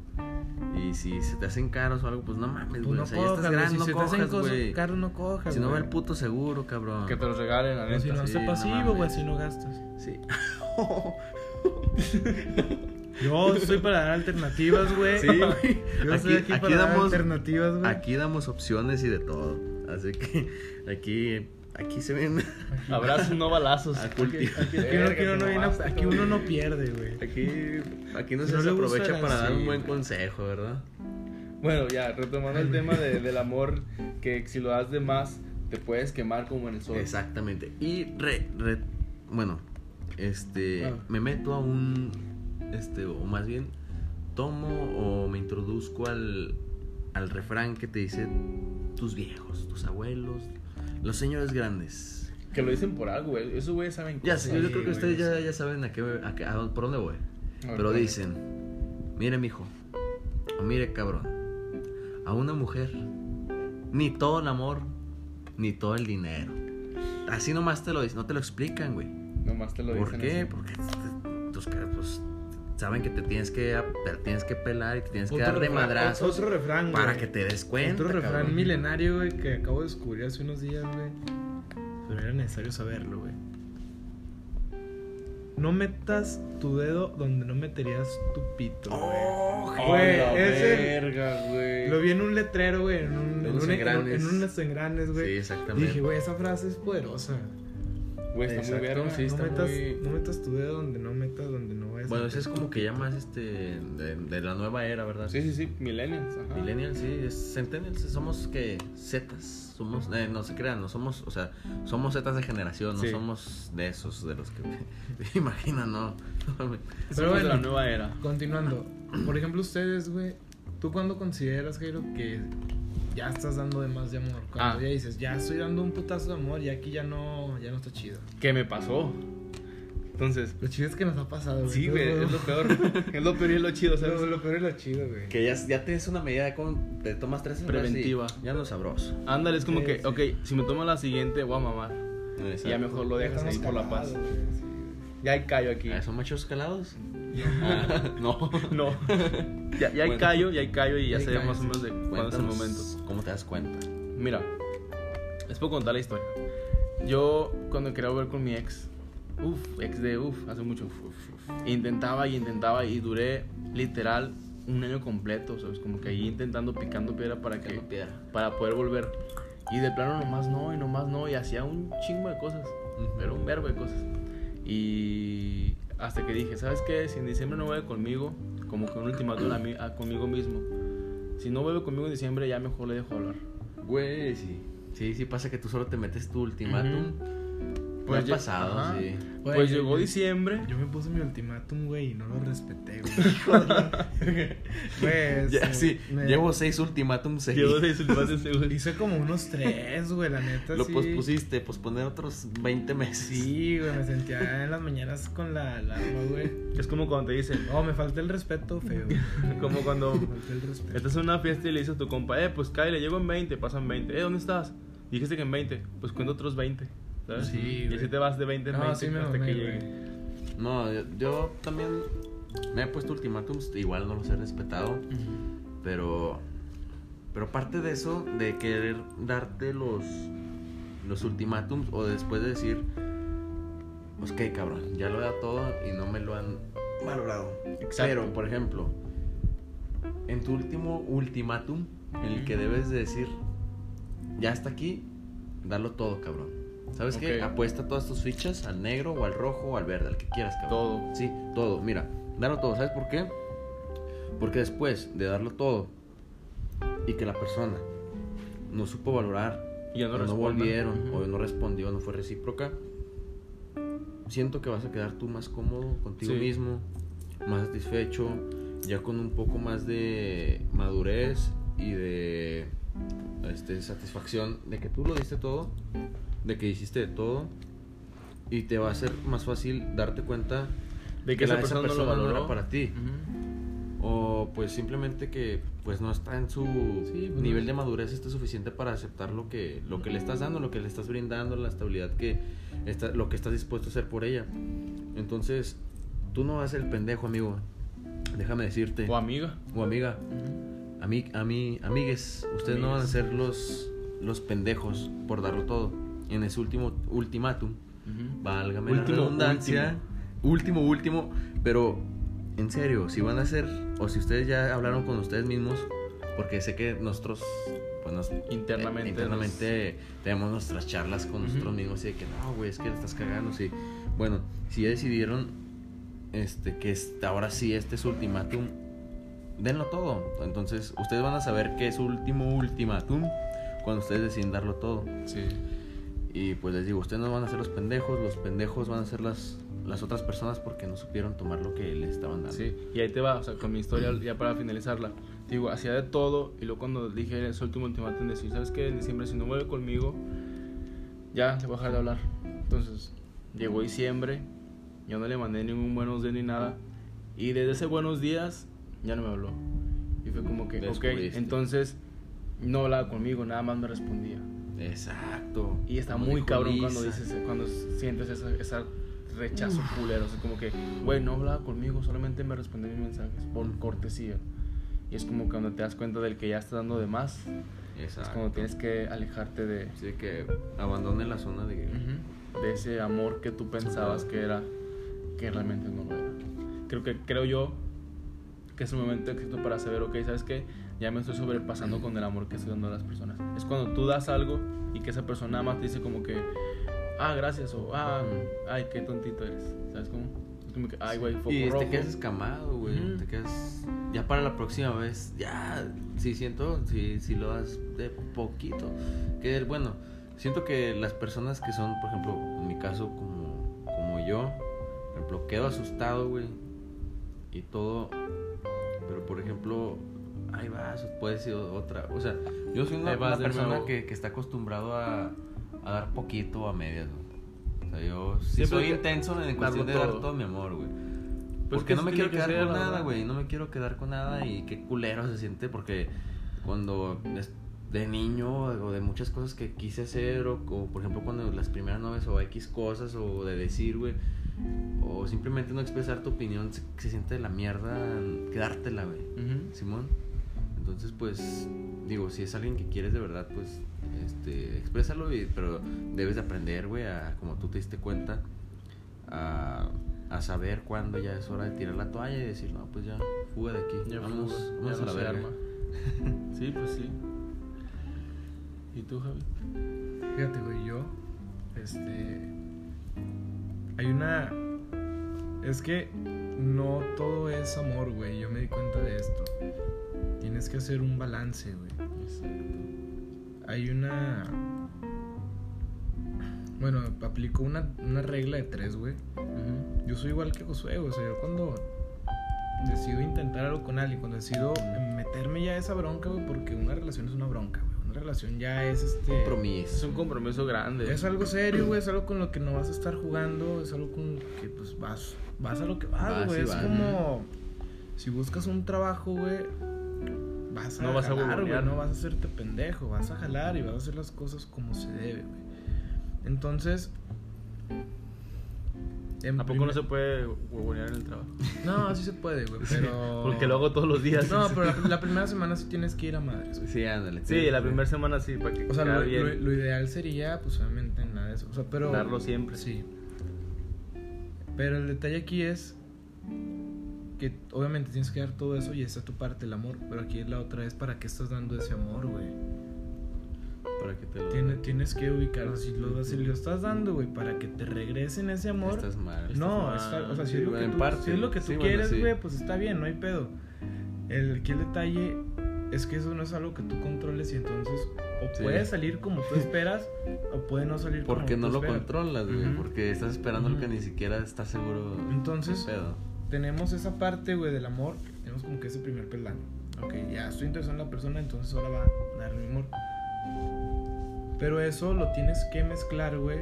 Y si se te hacen caros o algo, pues no mames, Pues güey. no o sea, ya estás cojas, güey. grande, Si no se te hacen cojas, cosas güey. caras, no cojas, Si no va el puto seguro, cabrón. Que te los regalen, la No, si neta. no, sí, sé no pasivo, güey, si no gastas. Sí. [LAUGHS] Yo soy para dar alternativas, güey. Sí, güey. Yo Aquí- soy aquí, aquí para dar damos- alternativas, güey. Aquí damos opciones y de todo. Así que aquí, aquí se ven. Abrazos, no balazos. A culti- Aquí, aquí uno, aquí uno no viene a- aquí uno no pierde, güey. Aquí, aquí no se no aprovecha para dar un buen güey. consejo, ¿verdad? Bueno, ya, retomando el tema de- del amor, que si lo das de más, te puedes quemar como en el sol. Exactamente. Y re, re- bueno, este, Ah. me meto a un, este, o más bien, tomo o me introduzco al, al refrán que te dice tus viejos, tus abuelos, los señores grandes. Que lo dicen por algo, güey. Esos güeyes saben Ya, cosas. sé, yo creo que ustedes ya, ya saben a qué, a qué- a dónde- por dónde voy. Ver, Pero dicen, mire mijo, o mire cabrón, a una mujer, ni todo el amor, ni todo el dinero. Así nomás te lo dicen, no te lo explican, güey. Nomás te lo ¿Por dicen qué? así. Porque te- tus caras, pues, saben que te tienes que, te tienes que pelar y te tienes que Otro dar de madrazos Otro refrán, para güey. que te des cuenta. Otro refrán cabrón. milenario, güey, que acabo de descubrir hace unos días, güey. Pero era necesario saberlo, güey. No metas tu dedo donde no meterías tu pito, güey. Oh, Oh, Güey, la ese- verga, güey. Lo vi en un letrero, güey, en, un, en, unos un- en- engranes. en unos engranes, Sí, güey. exactamente. Dije, güey, esa frase es poderosa. Güey, está muy Exacto, verga. sí. no, está metas, muy- no metas tu dedo donde no metas, donde no Bueno, ese es como que ya más este, de, de la nueva era, ¿verdad? Sí, sí, sí, millennials. Ajá. Millennials, sí, es Centennials, somos que Zetas, somos, eh, no se crean, no somos, o sea, somos Zetas de generación, no Sí. somos de esos, de los que me [LAUGHS] imaginan, no. Somos Pero de la bueno. nueva era. Continuando. Por ejemplo, ustedes, güey, ¿tú cuándo consideras, Jairo, que ya estás dando de más de amor? Cuando Ah. ya dices, ya estoy dando un putazo de amor y aquí ya no, ya no está chido. ¿Qué me pasó? Entonces, Lo chido es que nos ha pasado, güey. sí, güey, es lo peor. es lo peor y es lo chido, ¿sabes? Lo, lo peor es lo chido, güey. Que ya, ya tienes una medida con, te tomas tres y Preventiva. Ya no sabroso. Ándale, es como Sí, que, sí. ok, si me tomo la siguiente, voy a mamar. Exacto. Ya mejor lo dejas ahí por la paz. Güey, sí. Ya hay callo aquí. Ah, ¿Son machos calados? [LAUGHS] Ah, no. No. ya, ya hay Bueno. callo, ya hay callo y ya callo, más o menos de cuándo es el momento. ¿Cómo te das cuenta? Mira, les puedo contar la historia. Yo, cuando quería volver con mi ex, Uf, ex de uf, hace mucho. Uf, uf. Intentaba y intentaba y duré literal un año completo, ¿sabes? Como que ahí intentando, picando piedra para que Picando piedra. para poder volver. Y de plano nomás no, y nomás no, y hacía un chingo de cosas, Ujú. pero un verbo de cosas. Y hasta que dije, ¿sabes qué? Si en diciembre no vuelve conmigo, como que un ultimátum a mí, a conmigo mismo. Si no vuelve conmigo en diciembre, ya mejor le dejo hablar. Güey, sí. Sí, sí pasa que tú solo te metes tu ultimátum. Pues Pues ya- ha pasado, ajá. sí. Güey, pues llegó yo- diciembre. Yo me puse mi ultimátum, güey, y no lo respeté, güey. [LAUGHS] Pues. [LAUGHS] [LAUGHS] Ya, sí, me- llevo seis ultimátums seguidos. seis ultimátums seguidos. Hice como unos tres, güey, la neta. Lo sí. pospusiste, posponer otros 20 meses. Sí, güey, me sentía en las mañanas con la alarma, güey. Es como cuando te dicen, Oh, me falta el respeto, feo. Me como cuando falta el respeto. estás en una fiesta y le dices a tu compa, eh, pues Kyle, llego en 20, pasan 20. Eh, ¿dónde estás? Dijiste que en 20, pues cuento otros 20. ¿Sabes? Sí, y así te vas de 20 en No, 20 sí me hasta que llegue. No, yo, yo también me he puesto ultimátums, igual no los he respetado, pero pero parte de eso de querer darte los los ultimátums o después de decir que cabrón, ya lo he dado todo y no me lo han valorado. Exacto. Pero, por ejemplo, en tu último ultimátum, en el que debes de decir ya está aquí, darlo todo, cabrón. ¿Sabes qué? Ok. Apuesta todas tus fichas al negro o al rojo o al verde, al que quieras, cabrón. Todo. Sí, todo. Mira, darlo todo. ¿Sabes por qué? Porque después de darlo todo y que la persona no supo valorar, ya no o no volvieron, Ujú. o no respondió, no fue recíproca, siento que vas a quedar tú más cómodo contigo Sí. mismo, más satisfecho, ya con un poco más de madurez y de este, satisfacción de que tú lo diste todo, de que hiciste de todo, y te va a ser más fácil darte cuenta de que la- esa persona, no lo valoró para ti. O pues simplemente que pues no está en su Sí, pues, nivel de madurez este suficiente para aceptar lo que, lo que le estás dando, lo que le estás brindando, la estabilidad que está, lo que estás dispuesto a hacer por ella. Entonces, tú no vas a ser el pendejo, amigo. Déjame decirte. O amiga. O amiga. Ujú. A mí, a mí, amigues, ustedes no van a ser los, los pendejos por darlo todo. En ese último ultimátum, Ujú. válgame Último, la redundancia. Último. último, pero en serio, si van a hacer, o si ustedes ya hablaron con ustedes mismos, porque sé que nosotros, pues nos, Internamente eh, internamente tenemos nuestras charlas con Ujú. nosotros mismos y de que no, güey, es que le estás cagando, sí. Bueno, si ya decidieron, este, que ahora sí este es su ultimátum, denlo todo. Entonces, ustedes van a saber que es su último ultimátum cuando ustedes deciden darlo todo. Sí. Y pues les digo, ustedes no van a ser los pendejos, los pendejos van a ser las, las otras personas porque no supieron tomar lo que les estaban dando. Sí, y ahí te va, o sea, con mi historia ya para finalizarla. Digo, hacía de todo y luego cuando dije ese último ultimátum decir, ¿sabes qué? En diciembre si no vuelve conmigo, ya le voy a dejar de hablar. Entonces, llegó diciembre, yo no le mandé ningún buenos días ni nada. Y desde ese buenos días ya no me habló. Y fue como que, ok, entonces no hablaba conmigo, nada más me respondía. Exacto. Y está Como muy cabrón cuando dices, cuando sientes esa, esa rechazo culero. O sea, como que, güey, no hablaba conmigo, solamente me respondía mis mensajes por cortesía. Y es como que cuando te das cuenta del que ya está dando de más, es cuando tienes que alejarte de, Así que abandone la zona de... de ese amor que tú pensabas que era, que realmente no lo era. Creo que, creo yo que es el momento exacto para saber, ok, ¿sabes qué? Ya me estoy sobrepasando con el amor que estoy dando a las personas. Es cuando tú das algo y que esa persona más te dice como que, ah, gracias, o ah, ay, qué tontito eres. ¿Sabes cómo? Es como que, ay, güey, foco Y rojo. te quedas escamado, güey. Te quedas. Ya para la próxima vez, ya. Sí, siento. Sí, sí lo das de poquito. Que bueno, siento que las personas que son, por ejemplo, en mi caso, como, como yo, por ejemplo, quedo asustado, güey. Y todo. Pero por ejemplo, ahí vas, puede ser otra. O sea, yo soy una, una persona que, que está acostumbrado a, a dar poquito o a medias, güey. O sea, yo sí Siempre soy que- intenso en cuestión de dar todo. todo mi amor, güey. Pues porque que no me quiero que quedar con nada, güey. No me quiero quedar con nada y qué culero se siente porque cuando es de niño o de muchas cosas que quise hacer o, o, por ejemplo cuando las primeras novias o X cosas o de decir, güey, o simplemente no expresar tu opinión se, se siente de la mierda quedártela, güey. Ujú. Simón. Entonces, pues, digo, si es alguien que quieres de verdad, pues, este, exprésalo, y, pero debes de aprender, güey, a, como tú te diste cuenta, a, a saber cuándo ya es hora de tirar la toalla y decir, no, pues ya, fuga de aquí. Ya vamos fuga, vamos ya a la verga. arma. [LAUGHS] Sí, pues sí. ¿Y tú, Javi? Fíjate, güey, yo. Este. Hay una. Es que no todo es amor, güey. Yo me di cuenta de esto. Tienes que hacer un balance, güey. Exacto. Hay una. Bueno, aplico una, una regla de tres, güey. Yo soy igual que Josué, güey. O sea, yo cuando decido intentar algo con alguien, cuando decido meterme ya a esa bronca, güey, porque una relación es una bronca, güey. Una relación ya es este. Es Compromiso. un compromiso grande. Es algo serio, güey. Es algo con lo que no vas a estar jugando. Es algo con lo que, pues, vas, vas a lo que vas, güey. Es como si buscas un trabajo, güey. Vas a No vas a jalar, güey. huevonear. No vas a hacerte pendejo. Vas a jalar y vas a hacer las cosas como se debe, güey. Entonces. en ¿A poco no se puede huevonear en el trabajo? No, sí se puede, güey. Pero. Porque lo hago todos los días. No, pero la, la primera semana sí tienes que ir a madres, güey. Sí, ándale. Sí, la primera semana sí, para que O sea, lo, bien. lo- lo ideal sería, pues obviamente, nada de eso. O sea, pero. Darlo siempre. Sí. Pero el detalle aquí es que obviamente tienes que dar todo eso y esa es tu parte, el amor. Pero aquí la otra es para qué estás dando ese amor, güey. Para que te lo. Tiene- tienes que ubicar, o sea, si lo, si lo estás dando, güey, para que te regresen ese amor. Estás mal. no, estás mal. está- o sea, si Sí, es lo bueno, que tú, parte. si es lo que tú Sí, bueno, quieres, sí. güey, pues está bien, no hay pedo. El, aquí el detalle es que eso no es algo que tú controles y entonces o puede salir como tú esperas [LAUGHS] o puede no salir como Porque tú no lo esperas. controlas, güey. Porque estás esperando lo que ni siquiera estás seguro. Entonces, pedo. Tenemos esa parte, güey, del amor. Tenemos como que ese primer peldaño. Ok, ya estoy interesado en la persona, entonces ahora va a darle mi amor. Pero eso lo tienes que mezclar, güey,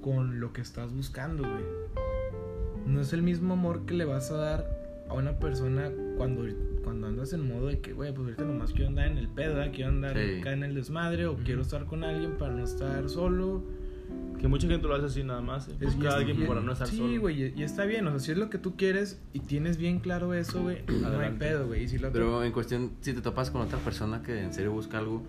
con lo que estás buscando, güey. No es el mismo amor que le vas a dar a una persona cuando, cuando andas en modo de que, güey, pues ahorita nomás quiero andar en el pedo, ¿verdad? quiero andar Sí. acá en el desmadre, o quiero estar con alguien para no estar solo. Que mucha gente lo hace así nada más. eh. Es- Busca a está alguien bien. para no estar sí, solo. güey, y- está bien. O sea, si es lo que tú quieres y tienes bien claro eso, güey, no hay pedo, güey. Si Pero en cuestión, si te topas con otra persona que en serio busca algo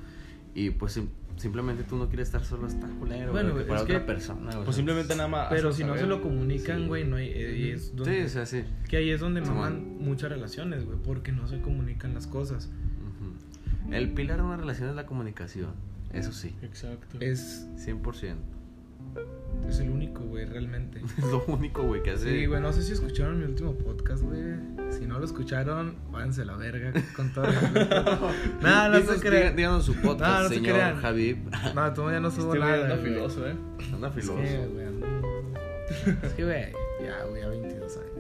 y pues sim- simplemente tú no quieres estar solo, está culero, Bueno, güey, para es otra que- persona, o Pues sea, simplemente nada más. Pero si no se lo comunican, Sí. güey, no hay. eh, y es donde, Sí, o sea, sí. Que ahí es donde maman muchas relaciones, güey, porque no se comunican las cosas. El pilar de una relación es la comunicación. Eso sí, Exacto. Es, 100%. Es el único, güey, realmente. [LAUGHS] Es lo único, güey, que hace. Sí, güey, no sé si escucharon mi último podcast, güey. Si no lo escucharon, váyanse a la verga con todo. [LAUGHS] [LAUGHS] no, no se crean. Díganos su podcast, No, no se señor crean. Javib. No, todavía no subo Este nada. anda filoso, eh. Anda Es filoso. que, güey, Es que, güey, ya, güey, a 22 años.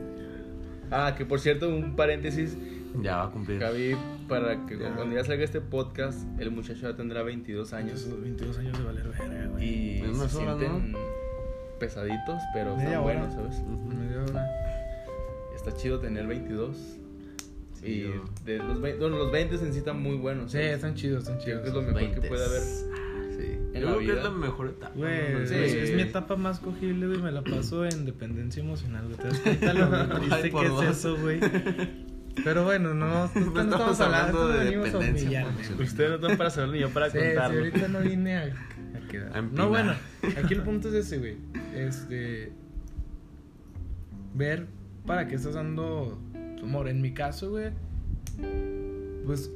ya. Ah, que por cierto, un paréntesis. Ya va a cumplir. Javi, para que Ya. cuando ya salga este podcast, el muchacho ya tendrá 22 años. Esos 22 años de valer verga, güey. Y unas se horas, sienten pesaditos, pero Media están hora. buenos, ¿sabes? Media hora. Está chido tener 22. Sí, y yo- de los, 20, bueno, los 20 en sí están muy buenos. Sí, ¿sabes? están chidos, están Creo chidos. que es lo mejor que 20s. puede haber. Ah, sí. en Yo la creo que es la mejor etapa. Güey, ¿no? es, Sí. es mi etapa más cogible, güey. Me la paso en dependencia emocional, güey. ¿Te das cuenta lo [LAUGHS] triste Ay, que dos. es eso, güey? [LAUGHS] Pero bueno, no, [LAUGHS] no, No estamos hablando de dependencia. Ustedes no están para saberlo ni yo para Sí, sí, contarlo. ahorita no vine a, a quedar. A no, bueno, [LAUGHS] aquí el punto es ese, güey. Este. Ver para qué estás dando tu amor. En mi caso, güey. Pues.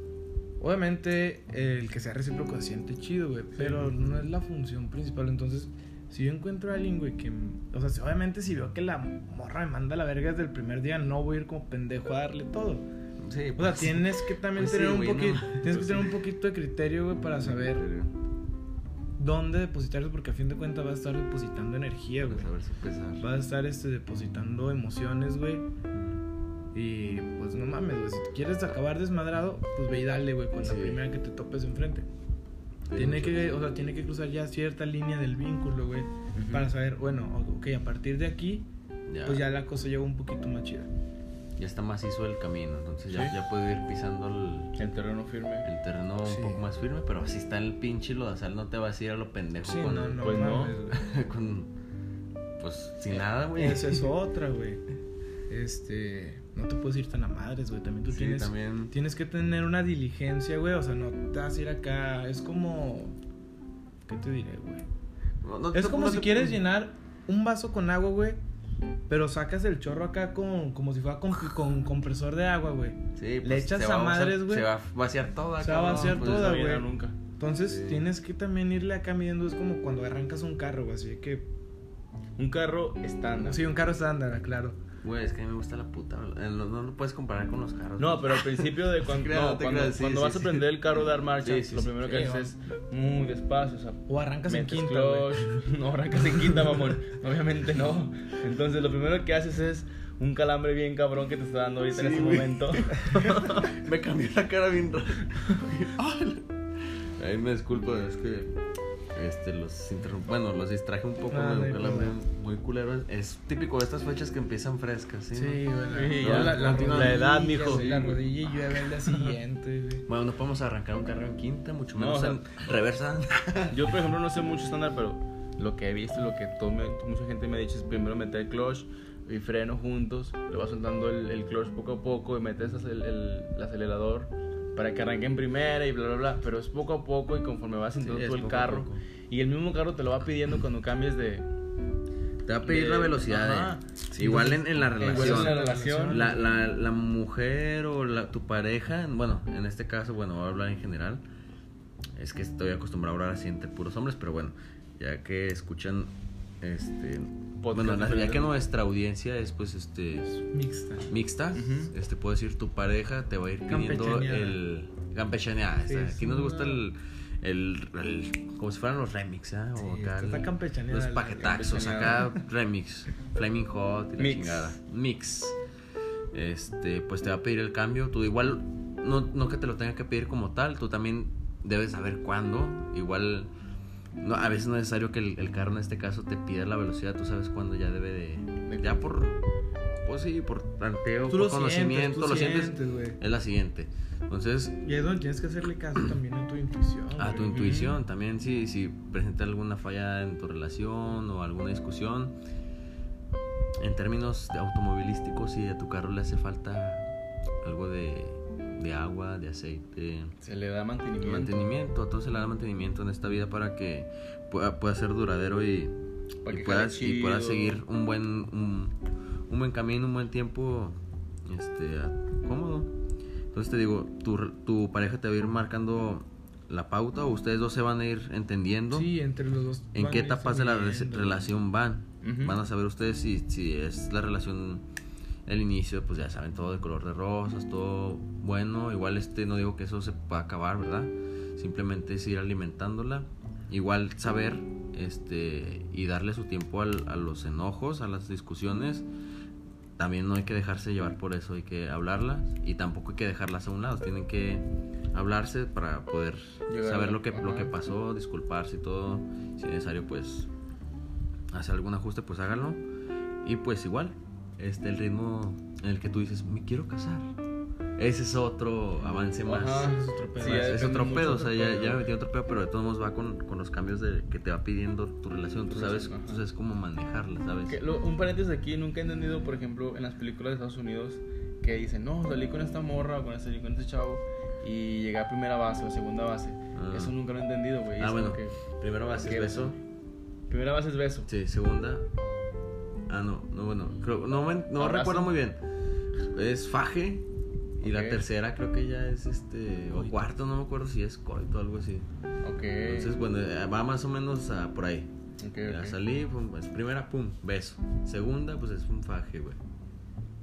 Obviamente, el que sea recíproco se siente chido, güey. Pero no es la función principal. Entonces, si yo encuentro a alguien, güey, que. O sea, obviamente, si veo que la morra me manda a la verga desde el primer día, no voy a ir como pendejo a darle todo. Sí, O sea, pues, tienes que también pues sí, tener un güey, poquito. no. Tienes Pues que tener un poquito de criterio, güey, para saber dónde depositar eso, porque a fin de cuentas vas a estar depositando energía, güey. Pues, a ver si pesar. Vas a estar este, depositando emociones, güey. Y pues no mames, güey. Si te quieres acabar desmadrado, pues ve y dale, güey, con Sí. la primera que te topes enfrente. Sí, tiene que, o sea, tiene que cruzar ya cierta línea del vínculo, güey. Para saber, bueno, ok, a partir de aquí, Ya, pues ya la cosa lleva un poquito más chida. ya está macizo el camino. Entonces ya, Sí. ya puedo ir pisando el, El terreno firme. el terreno Sí. un poco más firme. Pero si está el pinche lodazal, no te vas a ir a lo pendejo Sí, con, no, no, pues no. [LAUGHS] con. Pues sin nada, güey. Esa es [LAUGHS] otra, güey. Este, no te puedes ir tan a madres, güey. También tú Sí, tienes, también. tienes que tener una diligencia, güey. O sea, no te vas a ir acá. Es como, ¿qué te diré, güey? No- no Es como no si quieres llenar un vaso con agua, güey. Pero sacas el chorro acá con, como si fuera con, con compresor de agua, güey. Sí, Le echas se va a vaciar- madres, güey. Se va a vaciar toda, Se va a vaciar pues, toda, güey. nunca. Entonces Sí. tienes que también irle acá midiendo. Es como cuando arrancas un carro, güey. Así de que. Un carro estándar. Sí, un carro estándar, claro. Güey, es que a mí me gusta la puta. eh, No, no lo puedes comparar con los carros. No, güey. pero al principio de [LAUGHS] cuando, no, cuando, creas, sí, cuando sí, vas a prender el carro de dar marcha, Sí, sí, lo sí. primero que Sí, haces es muy despacio, o sea, O arrancas en quinta, clutch. [LAUGHS] No, arrancas en quinta, mamón. Obviamente no. Entonces, lo primero que haces es un calambre bien cabrón que te está dando ahorita en Sí, este güey. momento. [LAUGHS] Me cambió la cara bien raro. Ay, Ahí me disculpo, es que este, los interrum- bueno, los distraje un poco, Ah, me no la- muy culero. Es típico de estas fechas que empiezan frescas, ¿sí? Sí, no? güey. Sí, la, la, la, la edad, mijo. La Sí, güey. rodilla y llueve el día siguiente. [LAUGHS] Bueno, no podemos arrancar un carro en quinta, mucho No, menos o sea- en reversa. [LAUGHS] Yo, por ejemplo, no sé mucho estándar, pero lo que he visto, lo que todo me- mucha gente me ha dicho es primero meter el clutch y freno juntos, le vas soltando el, el clutch poco a poco y metes el, el- el acelerador para que arranque en primera y bla, bla, bla. Pero es poco a poco y conforme vas sintiendo Sí, tú el carro. Y el mismo carro te lo va pidiendo cuando cambies de... Te va a pedir de- la velocidad. Eh. Sí, Igual en, en la igual en relación. la relación. La, la, la mujer o la, tu pareja, bueno, en este caso, bueno, voy a hablar en general. Es que estoy acostumbrado a hablar así entre puros hombres, pero bueno, ya que escuchan, este, Podcast bueno, la- ya que nuestra audiencia es pues, este, Mixta. mixta, Ujú. este, puedo decir, tu pareja te va a ir pidiendo el campechaneada. Sí, Aquí nos gusta una- el, el, el- como si fueran los remix, ¿ah? O Sí, acá está el- campechaneada los paquetaxos, acá remix, Flaming Hot y la Mix. chingada. Mix. Este, pues te va a pedir el cambio. Tú igual, no, no que te lo tenga que pedir como tal, tú también debes saber cuándo. Igual, no, a veces no es necesario que el, el carro en este caso te pida la velocidad, tú sabes cuándo ya debe de. Ya por. Pues sí, por tanteo, Tú por lo conocimiento, sientes, tú lo sientes. sientes, güey. Es la siguiente. Entonces, Y es donde tienes que hacerle caso también a tu intuición. a tu intuición también si, si presenta alguna falla en tu relación o alguna discusión en términos de automovilísticos si a tu carro le hace falta algo de, de agua de aceite. Se le da mantenimiento. mantenimiento a todo se le da mantenimiento en esta vida para que pueda, pueda ser duradero y, Para y puedas, puedas seguir un buen un, un buen camino un buen tiempo este cómodo. Entonces te digo tu, tu pareja te va a ir marcando la pauta o ustedes dos se van a ir entendiendo Sí, entre los dos. en qué etapas de la re- relación van. Van a saber ustedes si, si es la relación el inicio pues ya saben todo de color de rosas todo bueno. Igual este no digo que eso se va a acabar verdad simplemente es ir alimentándola. Igual saber este y darle su tiempo al- a los enojos a las discusiones. También no hay que dejarse llevar por eso hay que hablarlas. Y tampoco hay que dejarlas a un lado tienen que hablarse para poder Llegar saber lo que lo que pasó disculparse y todo. Si es necesario pues hacer algún ajuste pues háganlo. Y pues igual este el ritmo en el que tú dices me quiero casar ese es otro avance más Ajá. Es otro pedo. Sí, es otro pedo, o sea, ya, ya me metí otro pedo, pero de todos modos va con, con los cambios de, que te va pidiendo tu relación. Tú sabes, tú sabes cómo manejarla, ¿sabes? Que lo- un paréntesis aquí, nunca he entendido, por ejemplo, en las películas de Estados Unidos, que dicen, no, salí con esta morra o con este, con este chavo y llegué a primera base o segunda base. Ah. Eso nunca lo he entendido, güey. Ah, Es bueno. que Primero va a ser ¿Qué? beso. primera base es beso. Sí, segunda. Ah, no, no, bueno, creo, no, me- no Abrazo. recuerdo muy bien. Es faje. Y la tercera creo que ya es este. O cuarto, no me acuerdo si es coito o algo así. Ok. Entonces, bueno, eh, va más o menos a por ahí. Ok, Ya ok. salí, pum, pues, primera, pum, beso. Segunda, pues es un faje, güey.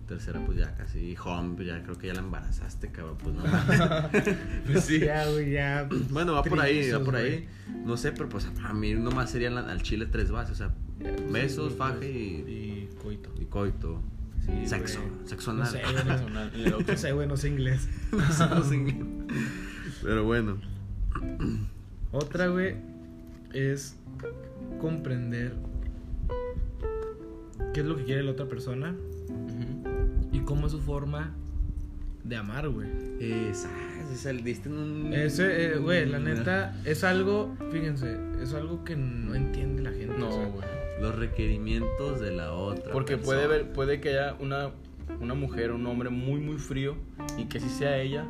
Tercera, pues ya casi home, pues ya creo que ya la embarazaste, cabrón, pues no. [LAUGHS] Pues sí. Ya, güey, ya. bueno, va por ahí, va por güey. ahí. No sé, pero pues a mí nomás serían la- al chile tres bases, o sea, besos, faje y, Y coito. y coito. Sí, sexo, güey. sexo No sé, güey, no- sé, sé inglés. [LAUGHS] No sé inglés. Pero bueno, Otra, güey, es comprender qué es lo que quiere la otra persona cómo es su forma de amar, güey. diste en un. Ese, eh, güey, la neta, es algo, fíjense, es algo que no entiende la gente. No, o sea, güey. Los requerimientos de la otra. Porque persona. puede ver, puede que haya una, una mujer, un hombre muy muy frío y que sí sea ella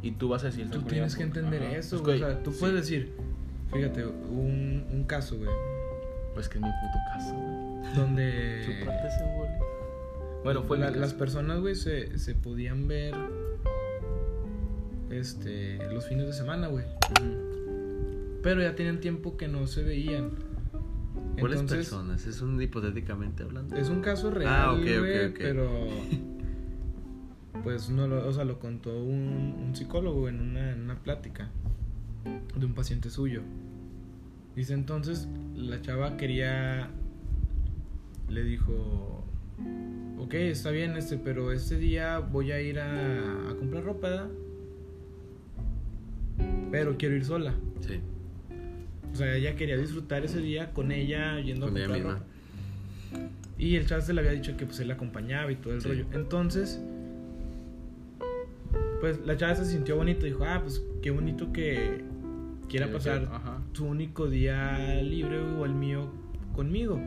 y tú vas a decir Tú tienes que entender Ajá. eso, Pues, güey. O sea, tú sí. puedes decir, fíjate, un, un caso, güey. Pues que es mi puto caso, güey. donde Chúpate ese boli. Bueno, fue la- las personas, güey, se, se podían ver este los fines de semana, güey. Pero ya tenían tiempo que no se veían. ¿Cuáles Entonces, personas? Es un hipotéticamente hablando. Es un caso real, Ah, ok, ok, güey, ok. pero [LAUGHS] pues no lo, o sea, lo contó un, un psicólogo en una, en una plática de un paciente suyo. Dice entonces la chava quería le dijo ok está bien este pero este día voy a ir a, a comprar ropa ¿verdad? pero quiero ir sola Sí. o sea ella quería disfrutar ese día con ella yendo Con a ella comprar misma. ropa y el chaval se le había dicho que pues él la acompañaba y todo el Sí. rollo. Entonces, pues la chava se sintió bonito. Dijo, ah, pues qué bonito que quiera pasar que- su único día libre o el mío conmigo.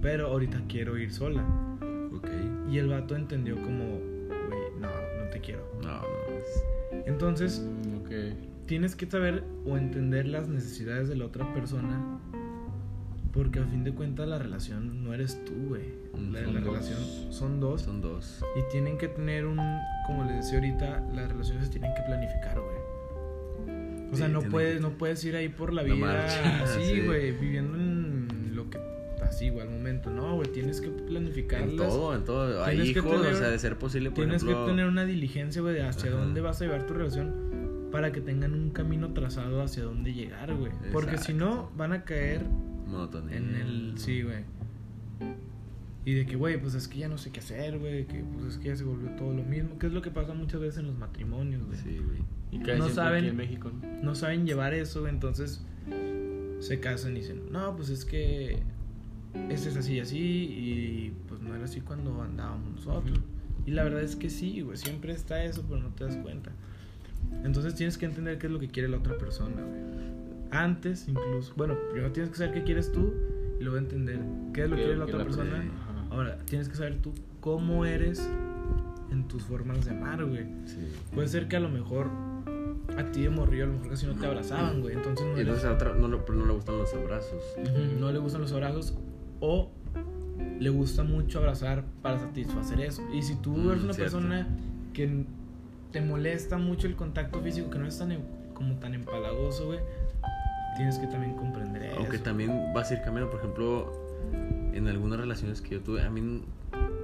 Pero ahorita quiero ir sola. Y el vato entendió como, güey, no, no te quiero. No, no. es- Entonces, Mm, tienes que saber o entender las necesidades de la otra persona. Porque a fin de cuentas la relación no eres tú, güey. Mm, La, son la dos. relación son dos. Son dos. Y tienen que tener un, como les decía ahorita, las relaciones se tienen que planificar, güey. O sea, Sí, no puedes, que- no puedes ir ahí por la La vida marcha, así, [LAUGHS] sí. güey, viviendo en lo que así, güey, al momento. No, güey, tienes que planificarlas. En todo, en todo. Hay Tienes que hijos, tener- o sea, de ser posible, por Tienes ejemplo. que tener una diligencia, güey, de hacia Ajá. dónde vas a llevar tu relación para que tengan un camino trazado hacia dónde llegar, güey. Porque si no, van a caer Monotonía. en el... Sí, güey. Y de que, güey, pues es que ya no sé qué hacer, güey, que pues es que ya se volvió todo lo mismo, que es lo que pasa muchas veces en los matrimonios, güey. Sí, güey. Y casi No saben- aquí en México, ¿no? No saben llevar eso, entonces se casan y dicen, no, pues es que este es así y así, y pues no era así cuando andábamos nosotros. Y la verdad es que sí, güey, siempre está eso, pero no te das cuenta. Entonces tienes que entender qué es lo que quiere la otra persona, güey. Antes, incluso, bueno, primero tienes que saber qué quieres tú y luego entender qué es lo que quiere la otra la- persona. Ahora, tienes que saber tú cómo eres en tus formas de amar, güey. Sí. Puede ser que a lo mejor a ti de morrillo a lo mejor casi no te abrazaban, güey. Entonces no, Y eres- entonces a otra no, no le gustan los abrazos. No le gustan los abrazos o le gusta mucho abrazar para satisfacer eso. Y si tú Mm, eres una cierto. persona que te molesta mucho el contacto físico, que no es tan em- como tan empalagoso, güey, tienes que también comprender eso. Aunque también vas a ir cambiando. Por ejemplo, en algunas relaciones que yo tuve, a mí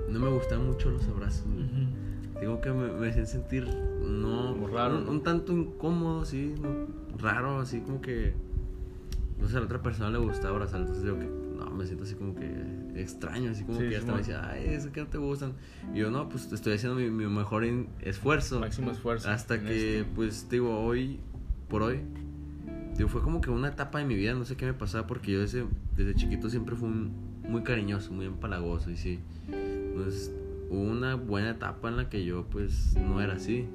no me gustaban mucho los abrazos. güey. Ujú. Digo que me, me hacían sentir, no, Como raro, un, un tanto incómodo, sí, ¿no? raro, así como que, no sé, a la otra persona le gustaba abrazar, entonces digo que, no, me siento así como que extraño, así como Sí, que sí, hasta me bueno. decía, ay, es que no te gustan. Y yo, no, pues estoy haciendo mi, mi mejor esfuerzo. Máximo esfuerzo. Hasta que, esto. pues, digo, hoy, por hoy, digo, fue como que una etapa de mi vida, no sé qué me pasaba, porque yo desde, desde chiquito siempre fui un- muy cariñoso, muy empalagoso, y sí. Entonces, hubo una buena etapa en la que yo, pues, no era así.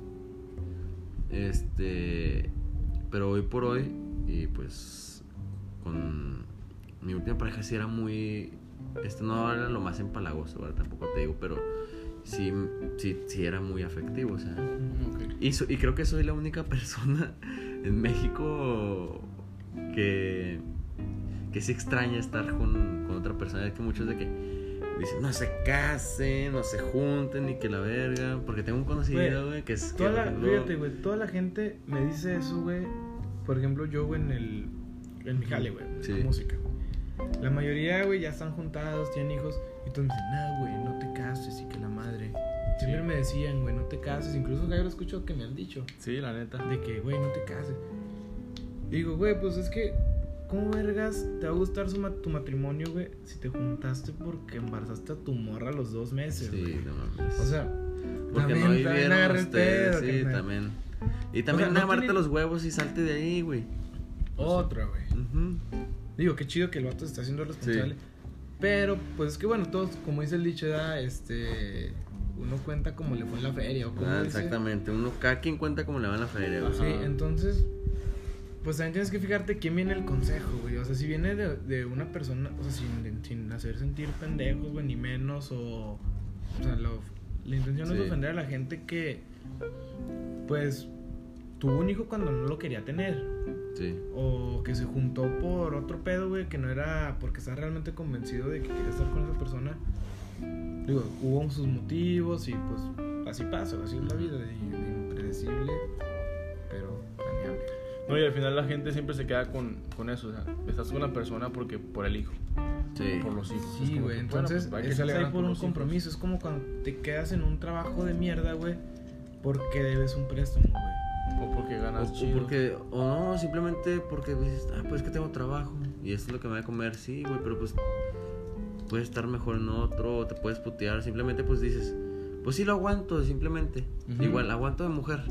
Este, pero hoy por hoy, y pues, con mi última pareja sí era muy, este no era lo más empalagoso, ¿verdad? Tampoco te digo, pero sí, sí, sí era muy afectivo, o sea. Mm. Y, so- y creo que soy la única [LAUGHS] persona en México que, que se extraña estar con, con otra persona. Es que muchos de que dicen, no se casen, no se junten, ni que la verga. Porque tengo un conocido, Güey, güey, que es... que, Toda la, fíjate, güey, toda la gente me dice eso, güey. Por ejemplo, yo, güey, en el. En mi jale, güey. Sí. la música. La mayoría, güey, ya están juntados, tienen hijos. Y todos me dicen, no, güey, no te cases y que la madre. Siempre me decían, güey, no te cases. Incluso yo lo escucho que me han dicho. Sí, la neta. De que, güey, no te cases. Y digo, güey, pues es que. ¿Cómo vergas te va a gustar su ma- tu matrimonio, güey? Si te juntaste porque embarazaste a tu morra a los dos meses, güey. Sí, no mames. O sea, porque también- no también vivieron el ustedes, pedo, sí, carnal. también. Y también no amarte los huevos y salte de ahí, güey. otra, güey. Ujú. Digo, qué chido que el vato se está haciendo responsable. Pero, pues es que bueno, todos, como dice el dicho, este. Uno cuenta como le fue en la feria. O Ah, dice. exactamente. Uno, cada quien cuenta como le va en la feria, güey. Sí, entonces. Pues también tienes que fijarte quién viene el consejo, güey. O sea, si viene de, de una persona, o sea, sin, sin hacer sentir pendejos, güey, ni menos, o. O sea, lo- la intención Sí. es ofender a la gente que. Pues. Tuvo un hijo cuando no lo quería tener. Sí. O que se juntó por otro pedo, güey, que no era porque está realmente convencido de que quería estar con esa persona. Digo, hubo sus motivos y pues así pasa, así es la vida, de, de impredecible, pero planeable. No, y al final la gente siempre se queda con, con eso. O sea, estás con una persona porque por el hijo, Sí. por los hijos. Sí, güey, entonces bueno, pues, hay que estás echarle ahí ganas por un los hijos. compromiso. Es como cuando te quedas en un trabajo de mierda, güey, porque debes un préstamo, güey. O porque ganas O, o chido. porque, o no, simplemente porque dices, ah, pues es que tengo trabajo y esto es lo que me va a comer, sí, güey, pero pues puedes estar mejor en otro, o te puedes putear, simplemente pues dices, pues sí lo aguanto, simplemente. Igual, aguanto de mujer,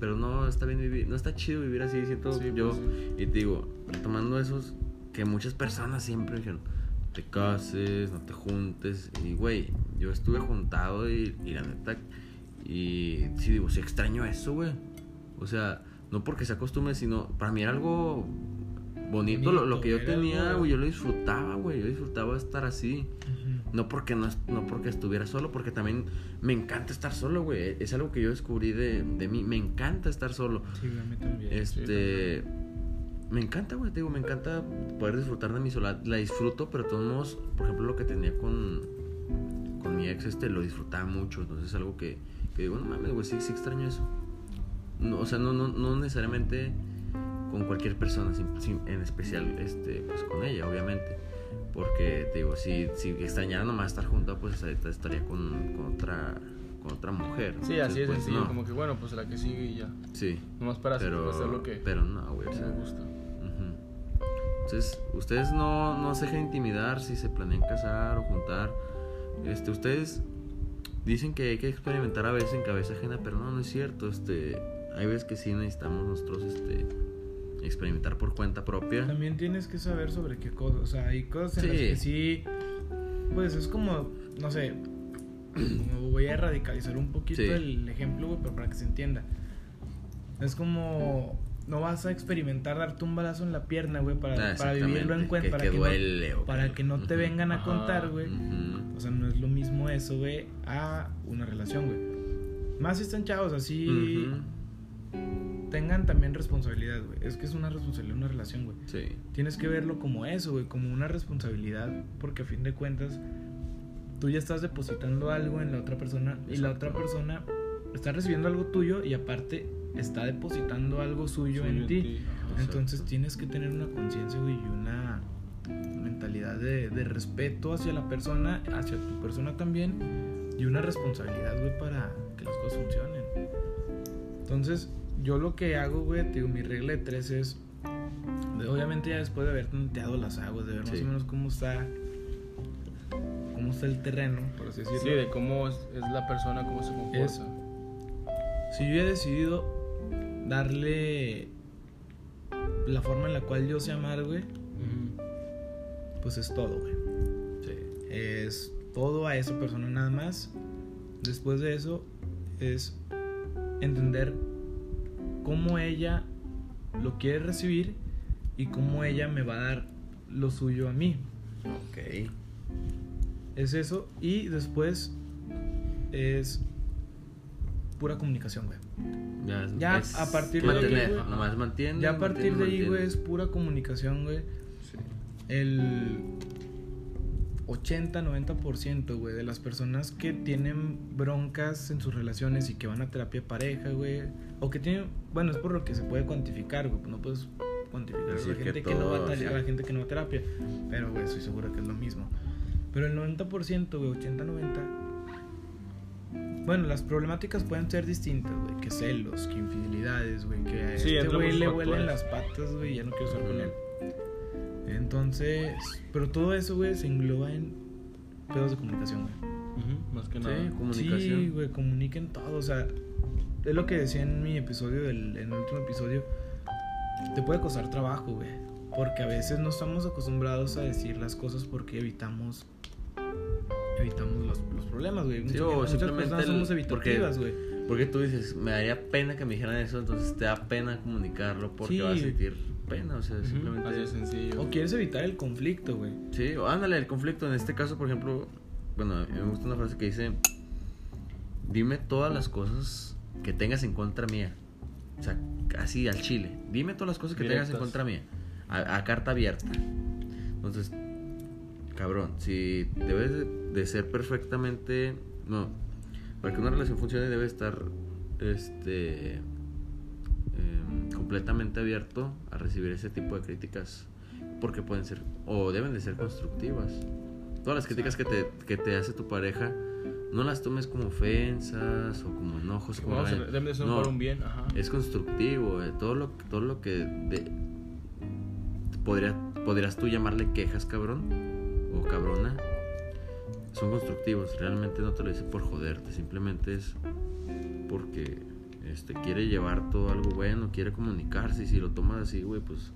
pero no está bien vivir, no está chido vivir así, siento Sí, yo. pues, sí. Y te digo, retomando esos, que muchas personas siempre dijeron, te cases, no te juntes, y güey, yo estuve juntado y, y la neta, y sí digo, sí extraño eso, güey. O sea, no porque se acostumbre, sino para mí era algo bonito, lo, lo que yo tenía, güey, yo lo disfrutaba, güey, yo disfrutaba estar así. No porque no, no porque estuviera solo, porque también me encanta estar solo, güey. Es algo que yo descubrí de, de mí. Me encanta estar solo. Sí, güey, a mí también. Este. Me encanta, güey, te digo, me encanta poder disfrutar de mi soledad. La disfruto, pero de todos modos, por ejemplo, lo que tenía con, con mi ex, este, lo disfrutaba mucho. Entonces es algo que, que digo, no mames, güey, sí, sí extraño eso. No, o sea, no, no, no necesariamente con cualquier persona, sin- sin- en especial, este, pues con ella, obviamente. Porque, te digo, si, si extrañara nomás estar junto, pues estaría con, con otra con otra mujer. Sí, así es pues, sencillo. no. Como que bueno, pues la que sigue y ya. Sí, Nomás para hacer- pero, hacer lo que pero no, güey, o me sea, gusta. Ujú. Entonces, ustedes no, no se dejen intimidar si se planean casar o juntar. Este, ustedes dicen que hay que experimentar a veces en cabeza ajena, pero no, no es cierto. Este, hay veces que sí necesitamos nosotros este, experimentar por cuenta propia. También tienes que saber sobre qué cosas. O sea, hay cosas en las que sí. Pues es como, no sé. [CLEARS THROAT] voy a radicalizar un poquito Sí. el ejemplo, güey, pero para que se entienda. Es como. No vas a experimentar darte un balazo en la pierna, güey, para, Ah, para vivirlo en cuenta. que- Para que que, duele, no, para que- no te Ujú. vengan a Ajá, contar, güey. Ujú. O sea, no es lo mismo eso, güey, a una relación, güey. Más si están chavos, así. Ujú. Tengan también responsabilidad, güey. Es que es una responsabilidad, una relación, güey. Sí. Tienes que verlo como eso, güey, como una responsabilidad, porque a fin de cuentas tú ya estás depositando algo en la otra persona y la otra persona está recibiendo algo tuyo y aparte está depositando algo suyo en ti. Ajá. Entonces tienes que tener una conciencia, güey, y una mentalidad de, de respeto hacia la persona, hacia tu persona también, y una responsabilidad, güey, para que las cosas funcionen. Entonces, yo lo que hago, güey, digo, mi regla de tres es, de- obviamente ya después de haber tanteado las aguas, de ver más o menos cómo está, cómo está el terreno, por así decirlo. Sí, de cómo es, es la persona, cómo se comporta. Es- Si yo he decidido darle la forma en la cual yo sé amar, güey, pues es todo, güey. Sí. Es todo a esa persona nada más. Después de eso es entender cómo ella lo quiere recibir y cómo ella me va a dar lo suyo a mí. Ok. Es eso. Y después es pura comunicación, güey. Ya, Ya, es a partir de ahí, mantener, güey. nomás mantiene. Ya a partir de ahí, mantiene, güey, es pura comunicación, güey. Sí. El 80-90%, güey, de las personas que tienen broncas en sus relaciones y que van a terapia de pareja, güey, o que tienen, bueno, es por lo que se puede cuantificar, güey, no puedes cuantificar a la, Decir que gente que no va a, sí. a la gente que no va a terapia, pero, güey, estoy seguro que es lo mismo. Pero el 90%, güey, 80-90%, bueno, las problemáticas pueden ser distintas, güey, que celos, que infidelidades, güey, que a Sí, este güey le huelen las patas, güey, y ya no quiero estar con él. Entonces, pero todo eso, güey, se engloba en pedos de comunicación, güey. Más que Sí, nada. comunicación. Sí, güey, comuniquen todo, o sea, es lo que decía en mi episodio, del, en el último episodio, te puede costar trabajo, güey, porque a veces no estamos acostumbrados a decir las cosas porque evitamos evitamos los, los problemas, güey. Muchas, o muchas simplemente personas el- somos evitativas, güey. Porque tú dices, me daría pena que me dijeran eso, entonces te da pena comunicarlo porque Sí. vas a sentir pena, o sea, simplemente... Así de sencillo. O quieres evitar el conflicto, güey. Sí, o ándale, el conflicto. En este caso, por ejemplo, bueno, a mí me gusta una frase que dice, dime todas las cosas que tengas en contra mía. O sea, así al chile. Dime todas las cosas que tengas en contra mía. A, a carta abierta. Entonces, cabrón, si debes de, ser perfectamente. No. Para que una relación funcione, debe estar. Este. em, completamente abierto a recibir ese tipo de críticas. Porque pueden ser. O deben de ser constructivas. Todas las críticas que te, que te hace tu pareja. No las tomes como ofensas o como enojos. Como "Ay, deben de ser no, para un bien, ajá. es constructivo, eh, todo lo todo lo que de- podría podrías tú llamarle quejas, cabrón o cabrona. Son constructivos, realmente no te lo dice por joderte, simplemente es porque este quiere llevar todo algo bueno, quiere comunicarse y si lo tomas así, güey, pues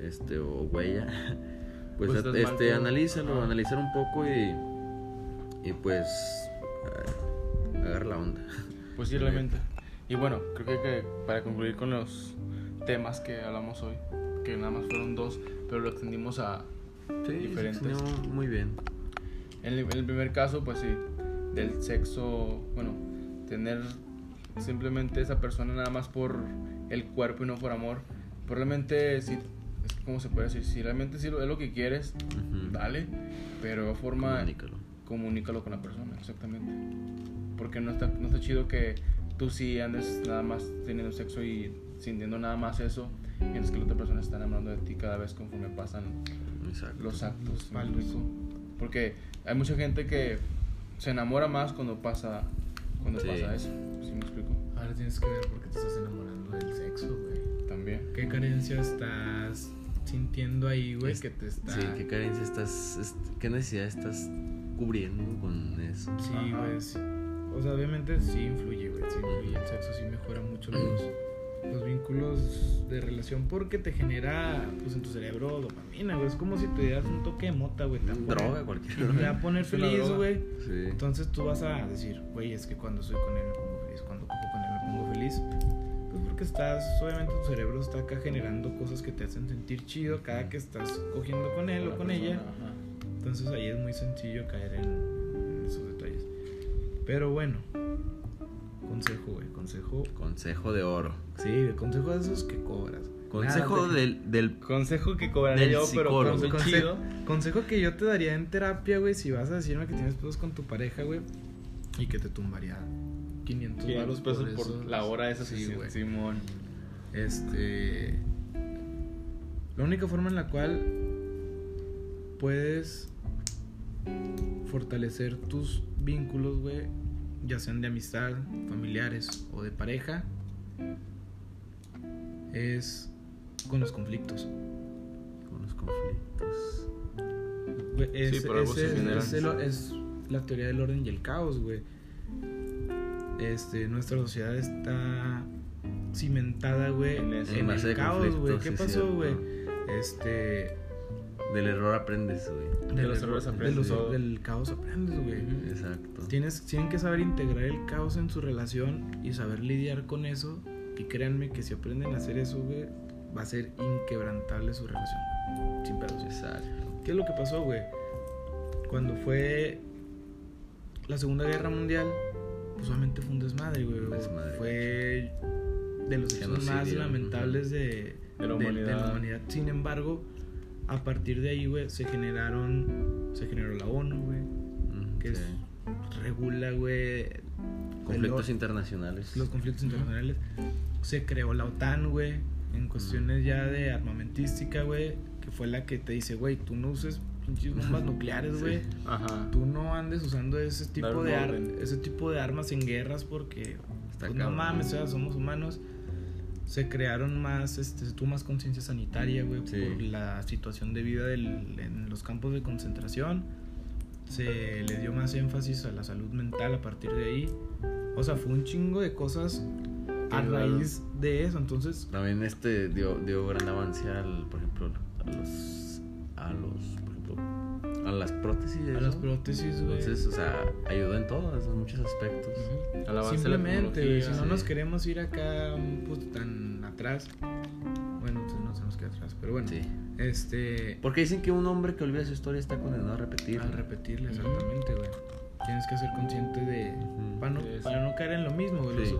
este o huella, [LAUGHS] pues, Pues este tú. analízalo, Ajá. analizar un poco y y pues eh, agarra la onda. Pues sí, realmente. Y bueno, creo que, que para concluir con los temas que hablamos hoy, que nada más fueron dos, pero lo extendimos a... Sí, Diferentes. se muy bien. En el, en el primer caso, pues sí, del sexo, bueno, tener simplemente esa persona nada más por el cuerpo y no por amor. Probablemente sí, es que, ¿cómo se puede decir? Si realmente sí lo- es lo que quieres, Ujú. dale, pero de forma... Comunícalo. comunícalo con la persona, exactamente. Porque no está, no está chido que tú sí andes nada más teniendo sexo y sintiendo nada más eso, mientras que la otra persona está enamorando de ti cada vez conforme pasan Exacto. los actos. Porque hay mucha gente que se enamora más cuando pasa cuando Sí. pasa eso. Tienes que ver por qué te estás enamorando del sexo, güey. También. ¿Qué carencia estás sintiendo ahí, güey? Es- Que te está. Sí, qué carencia estás, es- qué necesidad estás cubriendo con eso. Sí, Ajá. güey. sí. O sea, obviamente sí influye, güey. Sí influye. El sexo sí mejora mucho los, los vínculos de relación porque te genera, pues en tu cerebro, dopamina, güey. Es como si te dieras un toque de mota, güey. Droga, cualquier Te va a poner feliz, güey. Sí. Entonces tú vas a decir, güey, es que cuando estoy con él pongo feliz. Pues porque estás, obviamente tu cerebro está acá generando cosas que te hacen sentir chido cada que estás cogiendo con él o con persona, ella. ajá. Entonces ahí es muy sencillo caer en, en esos detalles. Pero bueno, consejo, güey, consejo. Consejo de oro. Sí, el consejo de esos que cobras. Consejo Nada de- del, del Consejo que cobraré Del yo, pero psicólogo. con Conse- chido. Consejo que yo te daría en terapia, güey, si vas a decirme que tienes pedos con tu pareja, güey, y que te tumbaría 500 500 varos pesos por, la hora de esa Sí, güey. Simón. Este. La única forma en la cual puedes fortalecer tus vínculos, güey, ya sean de amistad, familiares o de pareja, es con los conflictos. con los conflictos. Es, se es- es es la teoría del orden y el caos, güey. Este, nuestra sociedad está cimentada, güey, En el caos, güey. ¿Qué sí, pasó, güey? Este, Del error aprendes, güey. De del los error- errores de aprendes los- del caos aprendes, güey. Exacto. Tienes, tienen que saber integrar el caos en su relación y saber lidiar con eso. Y créanme que si aprenden a hacer eso, güey, va a ser inquebrantable su relación. Sin pedos. Exacto. ¿Qué es lo que pasó, güey? Cuando fue la Segunda Guerra Mundial, pues obviamente fue un desmadre, güey. Desmadre. Fue de los hechos más lamentables de, De la de- humanidad. humanidad. Sin embargo, a partir de ahí, güey, se generaron, se generó la ONU, güey, Mm, que sí. es, regula, güey, Conflictos el- internacionales. los conflictos internacionales. Se creó la OTAN, güey, en cuestiones ya de armamentística, güey, que fue la que te dice, güey, tú no uses pinches bombas [LAUGHS] nucleares, Sí. güey. Ajá. Tú no andes usando ese tipo Dar de ar- ese tipo de armas en guerras porque Está pues, no mames, o sea, somos humanos. Se crearon más, este, tuvo más conciencia sanitaria, güey, Sí. por la situación de vida del- en los campos de concentración. Se le dio más énfasis a la salud mental a partir de ahí. O sea, fue un chingo de cosas a raíz de eso. Entonces, También este dio, dio gran avance al, por ejemplo, a los, a los, a las prótesis. a las prótesis, güey. Entonces, o sea, ayudó en todos, en muchos aspectos. Avance de la Simplemente, güey, si no sí. nos queremos ir acá pues, tan atrás, bueno, entonces no se nos queda atrás, pero bueno, Sí. este, Porque dicen que un hombre que olvida su historia está condenado a repetir. al repetirle Ujú. exactamente, güey, tienes que ser consciente de, para no, para no caer en lo mismo, güey, Sí.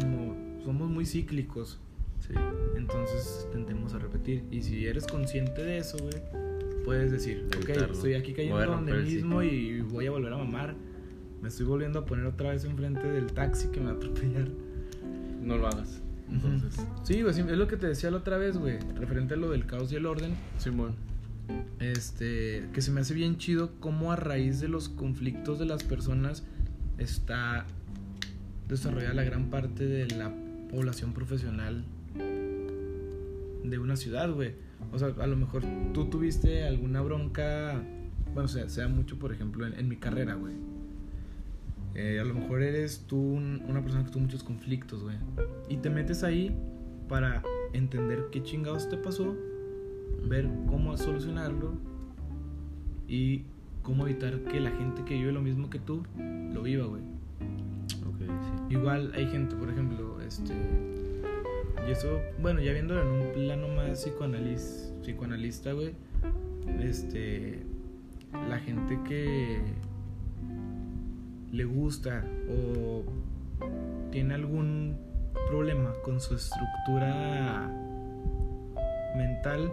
como somos muy cíclicos. Sí. Entonces tendemos a repetir. Y si eres consciente de eso, güey, puedes decir, ok, Evitarlo. estoy aquí cayendo donde mismo y voy a volver a mamar. Me estoy volviendo a poner otra vez enfrente del taxi que me va a atropellar. No lo hagas. Entonces, Sí, güey, sí, es lo que te decía la otra vez, güey, referente a lo del caos y el orden. Simón. Este, que se me hace bien chido cómo a raíz de los conflictos de las personas está desarrollada la gran parte de la población profesional de una ciudad, güey. O sea, a lo mejor tú tuviste alguna bronca, bueno, sea, sea mucho, por ejemplo, en, en mi carrera, güey. Eh, a lo mejor eres tú un- una persona que tuvo muchos conflictos, güey. Y te metes ahí para entender qué chingados te pasó, ver cómo solucionarlo y cómo evitar que la gente que vive lo mismo que tú lo viva, güey. Ok, sí. Igual hay gente, por ejemplo, este. Y eso, bueno, ya viéndolo en un plano más psicoanalista, güey. Este. La gente que le gusta o tiene algún problema con su estructura mental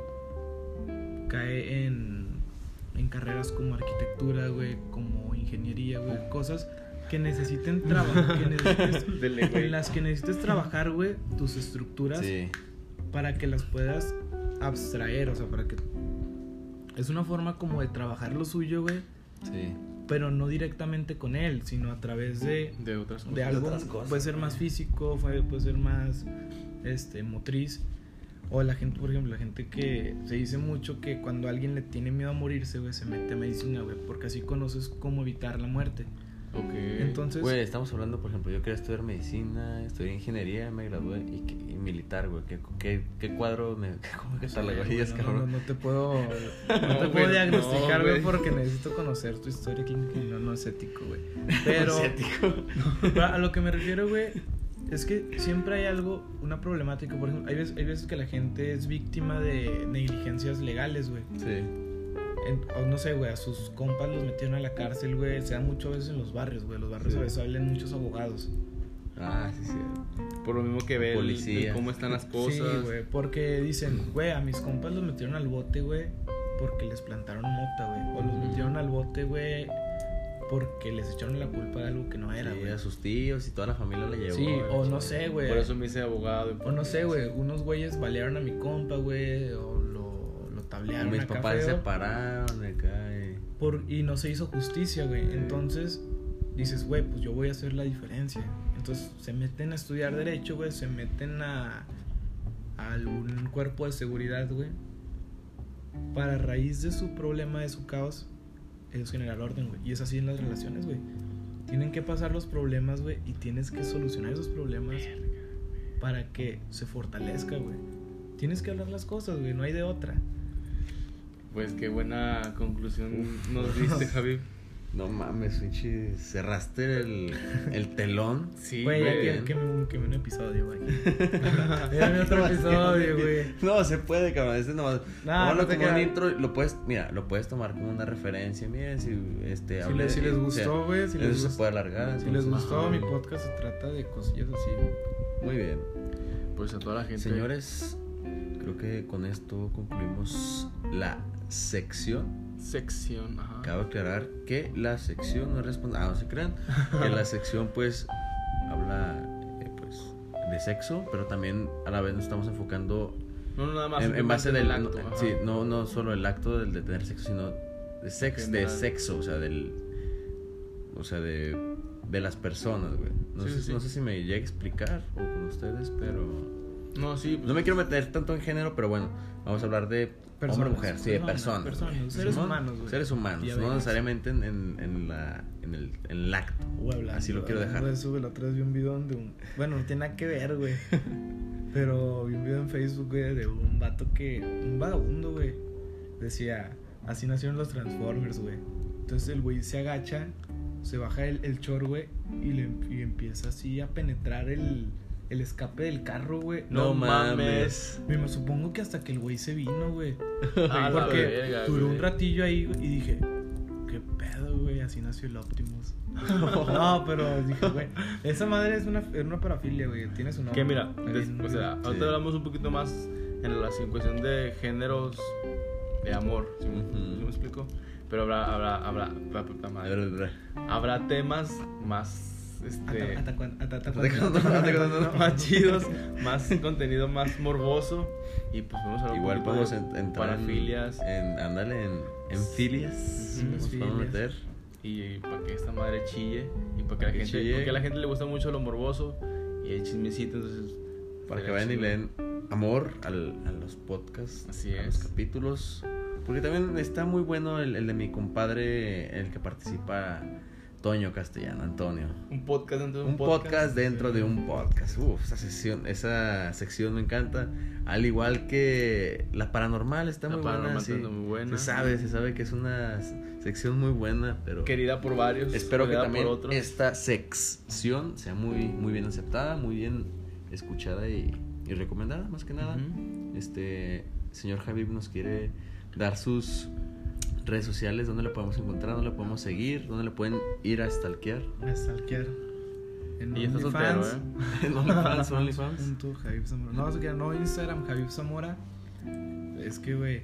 cae en, en carreras como arquitectura, güey, como ingeniería, güey, cosas que necesiten trabajar, [LAUGHS] en las que necesites trabajar, güey, tus estructuras Sí. para que las puedas abstraer, o sea, para que es una forma como de trabajar lo suyo, güey, Sí. pero no directamente con él, sino a través de De otras cosas. de algo otras cosas, puede ser más físico, puede, puede ser más este motriz o la gente, por ejemplo, la gente que se dice mucho que cuando alguien le tiene miedo a morirse, güey, se mete a medicina, güey, porque así conoces cómo evitar la muerte. Entonces, Güey, estamos hablando, por ejemplo, yo quería estudiar medicina, estudié ingeniería, me gradué y, que- y militar, güey. ¿Qué, qué, qué cuadro me [LAUGHS] cómo que Sí, güey, no, cabrón? No, no te puedo, [LAUGHS] no te No, puedo diagnosticar, no, güey, porque necesito conocer tu historia clínica y no, [LAUGHS] no es ético, güey. Pero Asiático. pero a lo que me refiero, güey, es que siempre hay algo, una problemática. Por ejemplo, hay veces, hay veces que la gente es víctima de negligencias legales, güey. Sí. En- o no sé, güey, a sus compas los metieron a la cárcel, güey. Se da mucho a veces en los barrios, güey. Los barrios Sí. a veces hablan muchos abogados. Ah, sí, sí. Por lo mismo que ve el- Policía. el cómo están las cosas. Sí, güey, porque dicen, güey, a mis compas los metieron al bote, güey, porque les plantaron mota, güey. O los metieron al bote, güey, porque les echaron la culpa de algo que no era, Sí, güey. a sus tíos y toda la familia la llevó. Sí, o no sé, güey. Por eso me hice abogado. O no sé, güey, unos güeyes balearon a mi compa, güey, o mis acá papás se separaron acá y... por, y no se hizo justicia, güey. Entonces dices, güey, pues yo voy a hacer la diferencia. Entonces se meten a estudiar derecho, güey, se meten a, a algún cuerpo de seguridad, güey. Para raíz de su problema, de su caos, es generar orden, güey. Y es así en las relaciones, güey. Tienen que pasar los problemas, güey, y tienes que solucionar esos problemas para que se fortalezca, güey. Tienes que hablar las cosas, güey, no hay de otra. Pues qué buena conclusión nos diste, [LAUGHS] Javi. No mames, pinche, cerraste el, el telón. Sí, Güey, que, que, me- que me un episodio, güey. [LAUGHS] Dame otro episodio, güey. No, se puede, cabrón. Este no. No, tómalo no como un intro. Lo puedes, mira, lo puedes tomar como una referencia. Miren, si este Si les, si les gustó, güey, si les, eso se gustó, puede alargar. si les gustó ajá. mi podcast se trata de cosillas así. Muy bien. Pues a toda la gente. Señores, creo que con esto concluimos la sección. Sección, ajá. Cabe aclarar que la sección no responde. Ah, no se crean. Que la [LAUGHS] sección, pues, habla eh, pues, de sexo, pero también a la vez nos estamos enfocando No, no, nada más. en, en base del acto. no, sí, no, no solo el acto del de tener sexo, sino de sex, de sexo, o sea, del. O sea, de, de las personas, güey. No, Sí, sé, sí. no sé si me llegue a explicar o con ustedes, pero. No, sí. pues, No me quiero meter tanto en género, pero bueno, vamos a hablar de hombre mujer, sí, de personas. personas, seres humanos, güey. Seres humanos, Ya no necesariamente en, en, en la, en, el, en el acto. Así lo quiero dejar. de güey, la otra vez vi un video donde un... Bueno, no tiene nada que ver, güey. [LAUGHS] Pero vi un video en Facebook, güey, de un vato que... Un vagabundo, güey. Decía, así nacieron los Transformers, güey. Entonces el güey se agacha, se baja el, el chor, güey, y, le, y empieza así a penetrar el, el escape del carro, güey. No mames. Me me supongo que hasta que el güey se vino, güey. [LAUGHS] La Porque verga, duró güey. un ratillo ahí güey, y dije, ¿qué pedo, güey? así nació el Optimus. [LAUGHS] no, pero dije, güey, esa madre es una, es una parafilia, güey. Tiene su nombre. Que mira, des- o sea, ahorita Sí. hablamos un poquito más en relación cuestión de géneros de amor, ¿sí, me- Ujú. sí me explico? Pero habrá, habrá, habrá, la ver. habrá temas más, este, más chidos, más contenido más morboso y pues vamos a Igual podemos de en- entrar en, parafilias en ándale en, en filias. Nos podemos meter. y, para que esta madre chille y para que la Que gente, chille. porque a la gente le gusta mucho lo morboso y el chismecito, entonces Para que vayan y le den amor al- a los podcasts, Así a es. los capítulos. Porque también está muy bueno el, el de mi compadre, el que participa, Toño Castellano, Antonio. un podcast dentro de Un podcast dentro de un podcast. Uf, esa sección, esa sección me encanta. Al igual que la paranormal está La muy paranormal buena. sí. está muy buena. Se sabe, se sabe que es una sección muy buena, pero querida por varios, espero que también esta sección sea muy, muy bien aceptada, muy bien escuchada y, y recomendada, más que nada. Este señor Javib nos quiere dar sus redes sociales, dónde lo podemos encontrar, dónde lo podemos seguir, dónde le pueden ir a stalkear. A stalkear. En Y está soltero, OnlyFans. ¿eh? [LAUGHS] En OnlyFans, OnlyFans. No, no, Instagram, Javib Zamora. Es que, güey.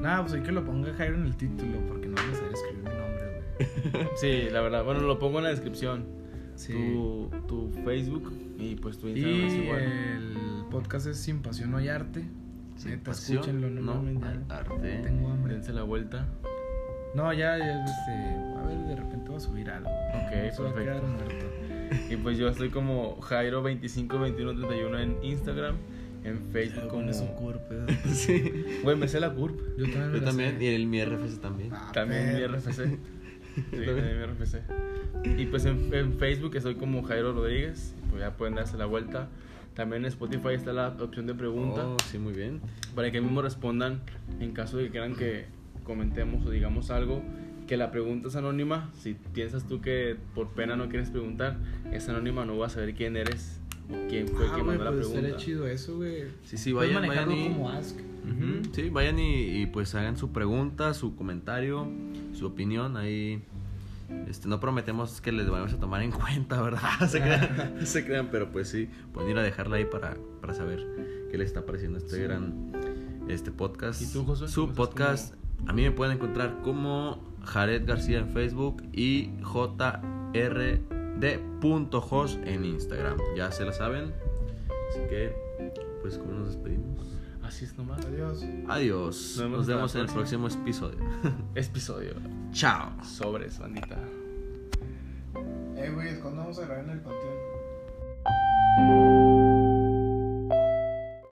Nada, pues hay que lo ponga Jairo en el título, porque no van a saber escribir mi nombre, güey. [LAUGHS] Sí, la verdad. Bueno, lo pongo en la descripción. Sí. Tu, tu Facebook y pues tu Instagram es Y igual. el podcast es Sin Pasión No hay Arte. Sin Neta, pasión, escúchenlo, no, no mames, ya hay arte. Tengo hambre. Dense la vuelta. No, ya, ya, este. A ver, de repente va a subir algo. Ok, Se va a quedar perfecto. [LAUGHS] Y pues yo estoy como Jairo252131 en Instagram. En Facebook como. Con su curp, ¿eh? [LAUGHS] sí. Güey, me sé la CURP. Yo también. me Yo la también, sé. y el mi RFC también. Ah, También mi. RFC. [LAUGHS] Sí, también mi RFC. Y pues en, en Facebook estoy como Jairo Rodríguez. Pues ya pueden darse la vuelta. También en Spotify está la opción de pregunta. Oh, sí, muy bien. Para que mismo respondan en caso de que quieran que comentemos o digamos algo. Que la pregunta es anónima. Si piensas tú que por pena no quieres preguntar, es anónima, no vas a saber quién eres o quién fue Ah, mandó la pues pregunta. chido eso, güey. Sí, sí, vayan, vayan y... como Ask. Ujú. Sí, vayan y, y, pues hagan su pregunta, su comentario, su opinión ahí. Este, no prometemos que les vayamos a tomar en cuenta, ¿verdad? [LAUGHS] se, crean, [LAUGHS] se crean, pero pues sí, pueden ir a dejarla ahí para, para saber qué les está pareciendo este gran este podcast. ¿Y tú, Josué? Su podcast, a mí me pueden encontrar como Jared García en Facebook y jrd.jos en Instagram. Ya se la saben. Así que, pues, ¿cómo nos despedimos? Así es nomás. Adiós. Adiós. Nos vemos Nos vemos en el próximo episodio. [LAUGHS] Episodio. Chao. Sobres, bandita. Eh, güey, ¿cuándo vamos a grabar en el panteón?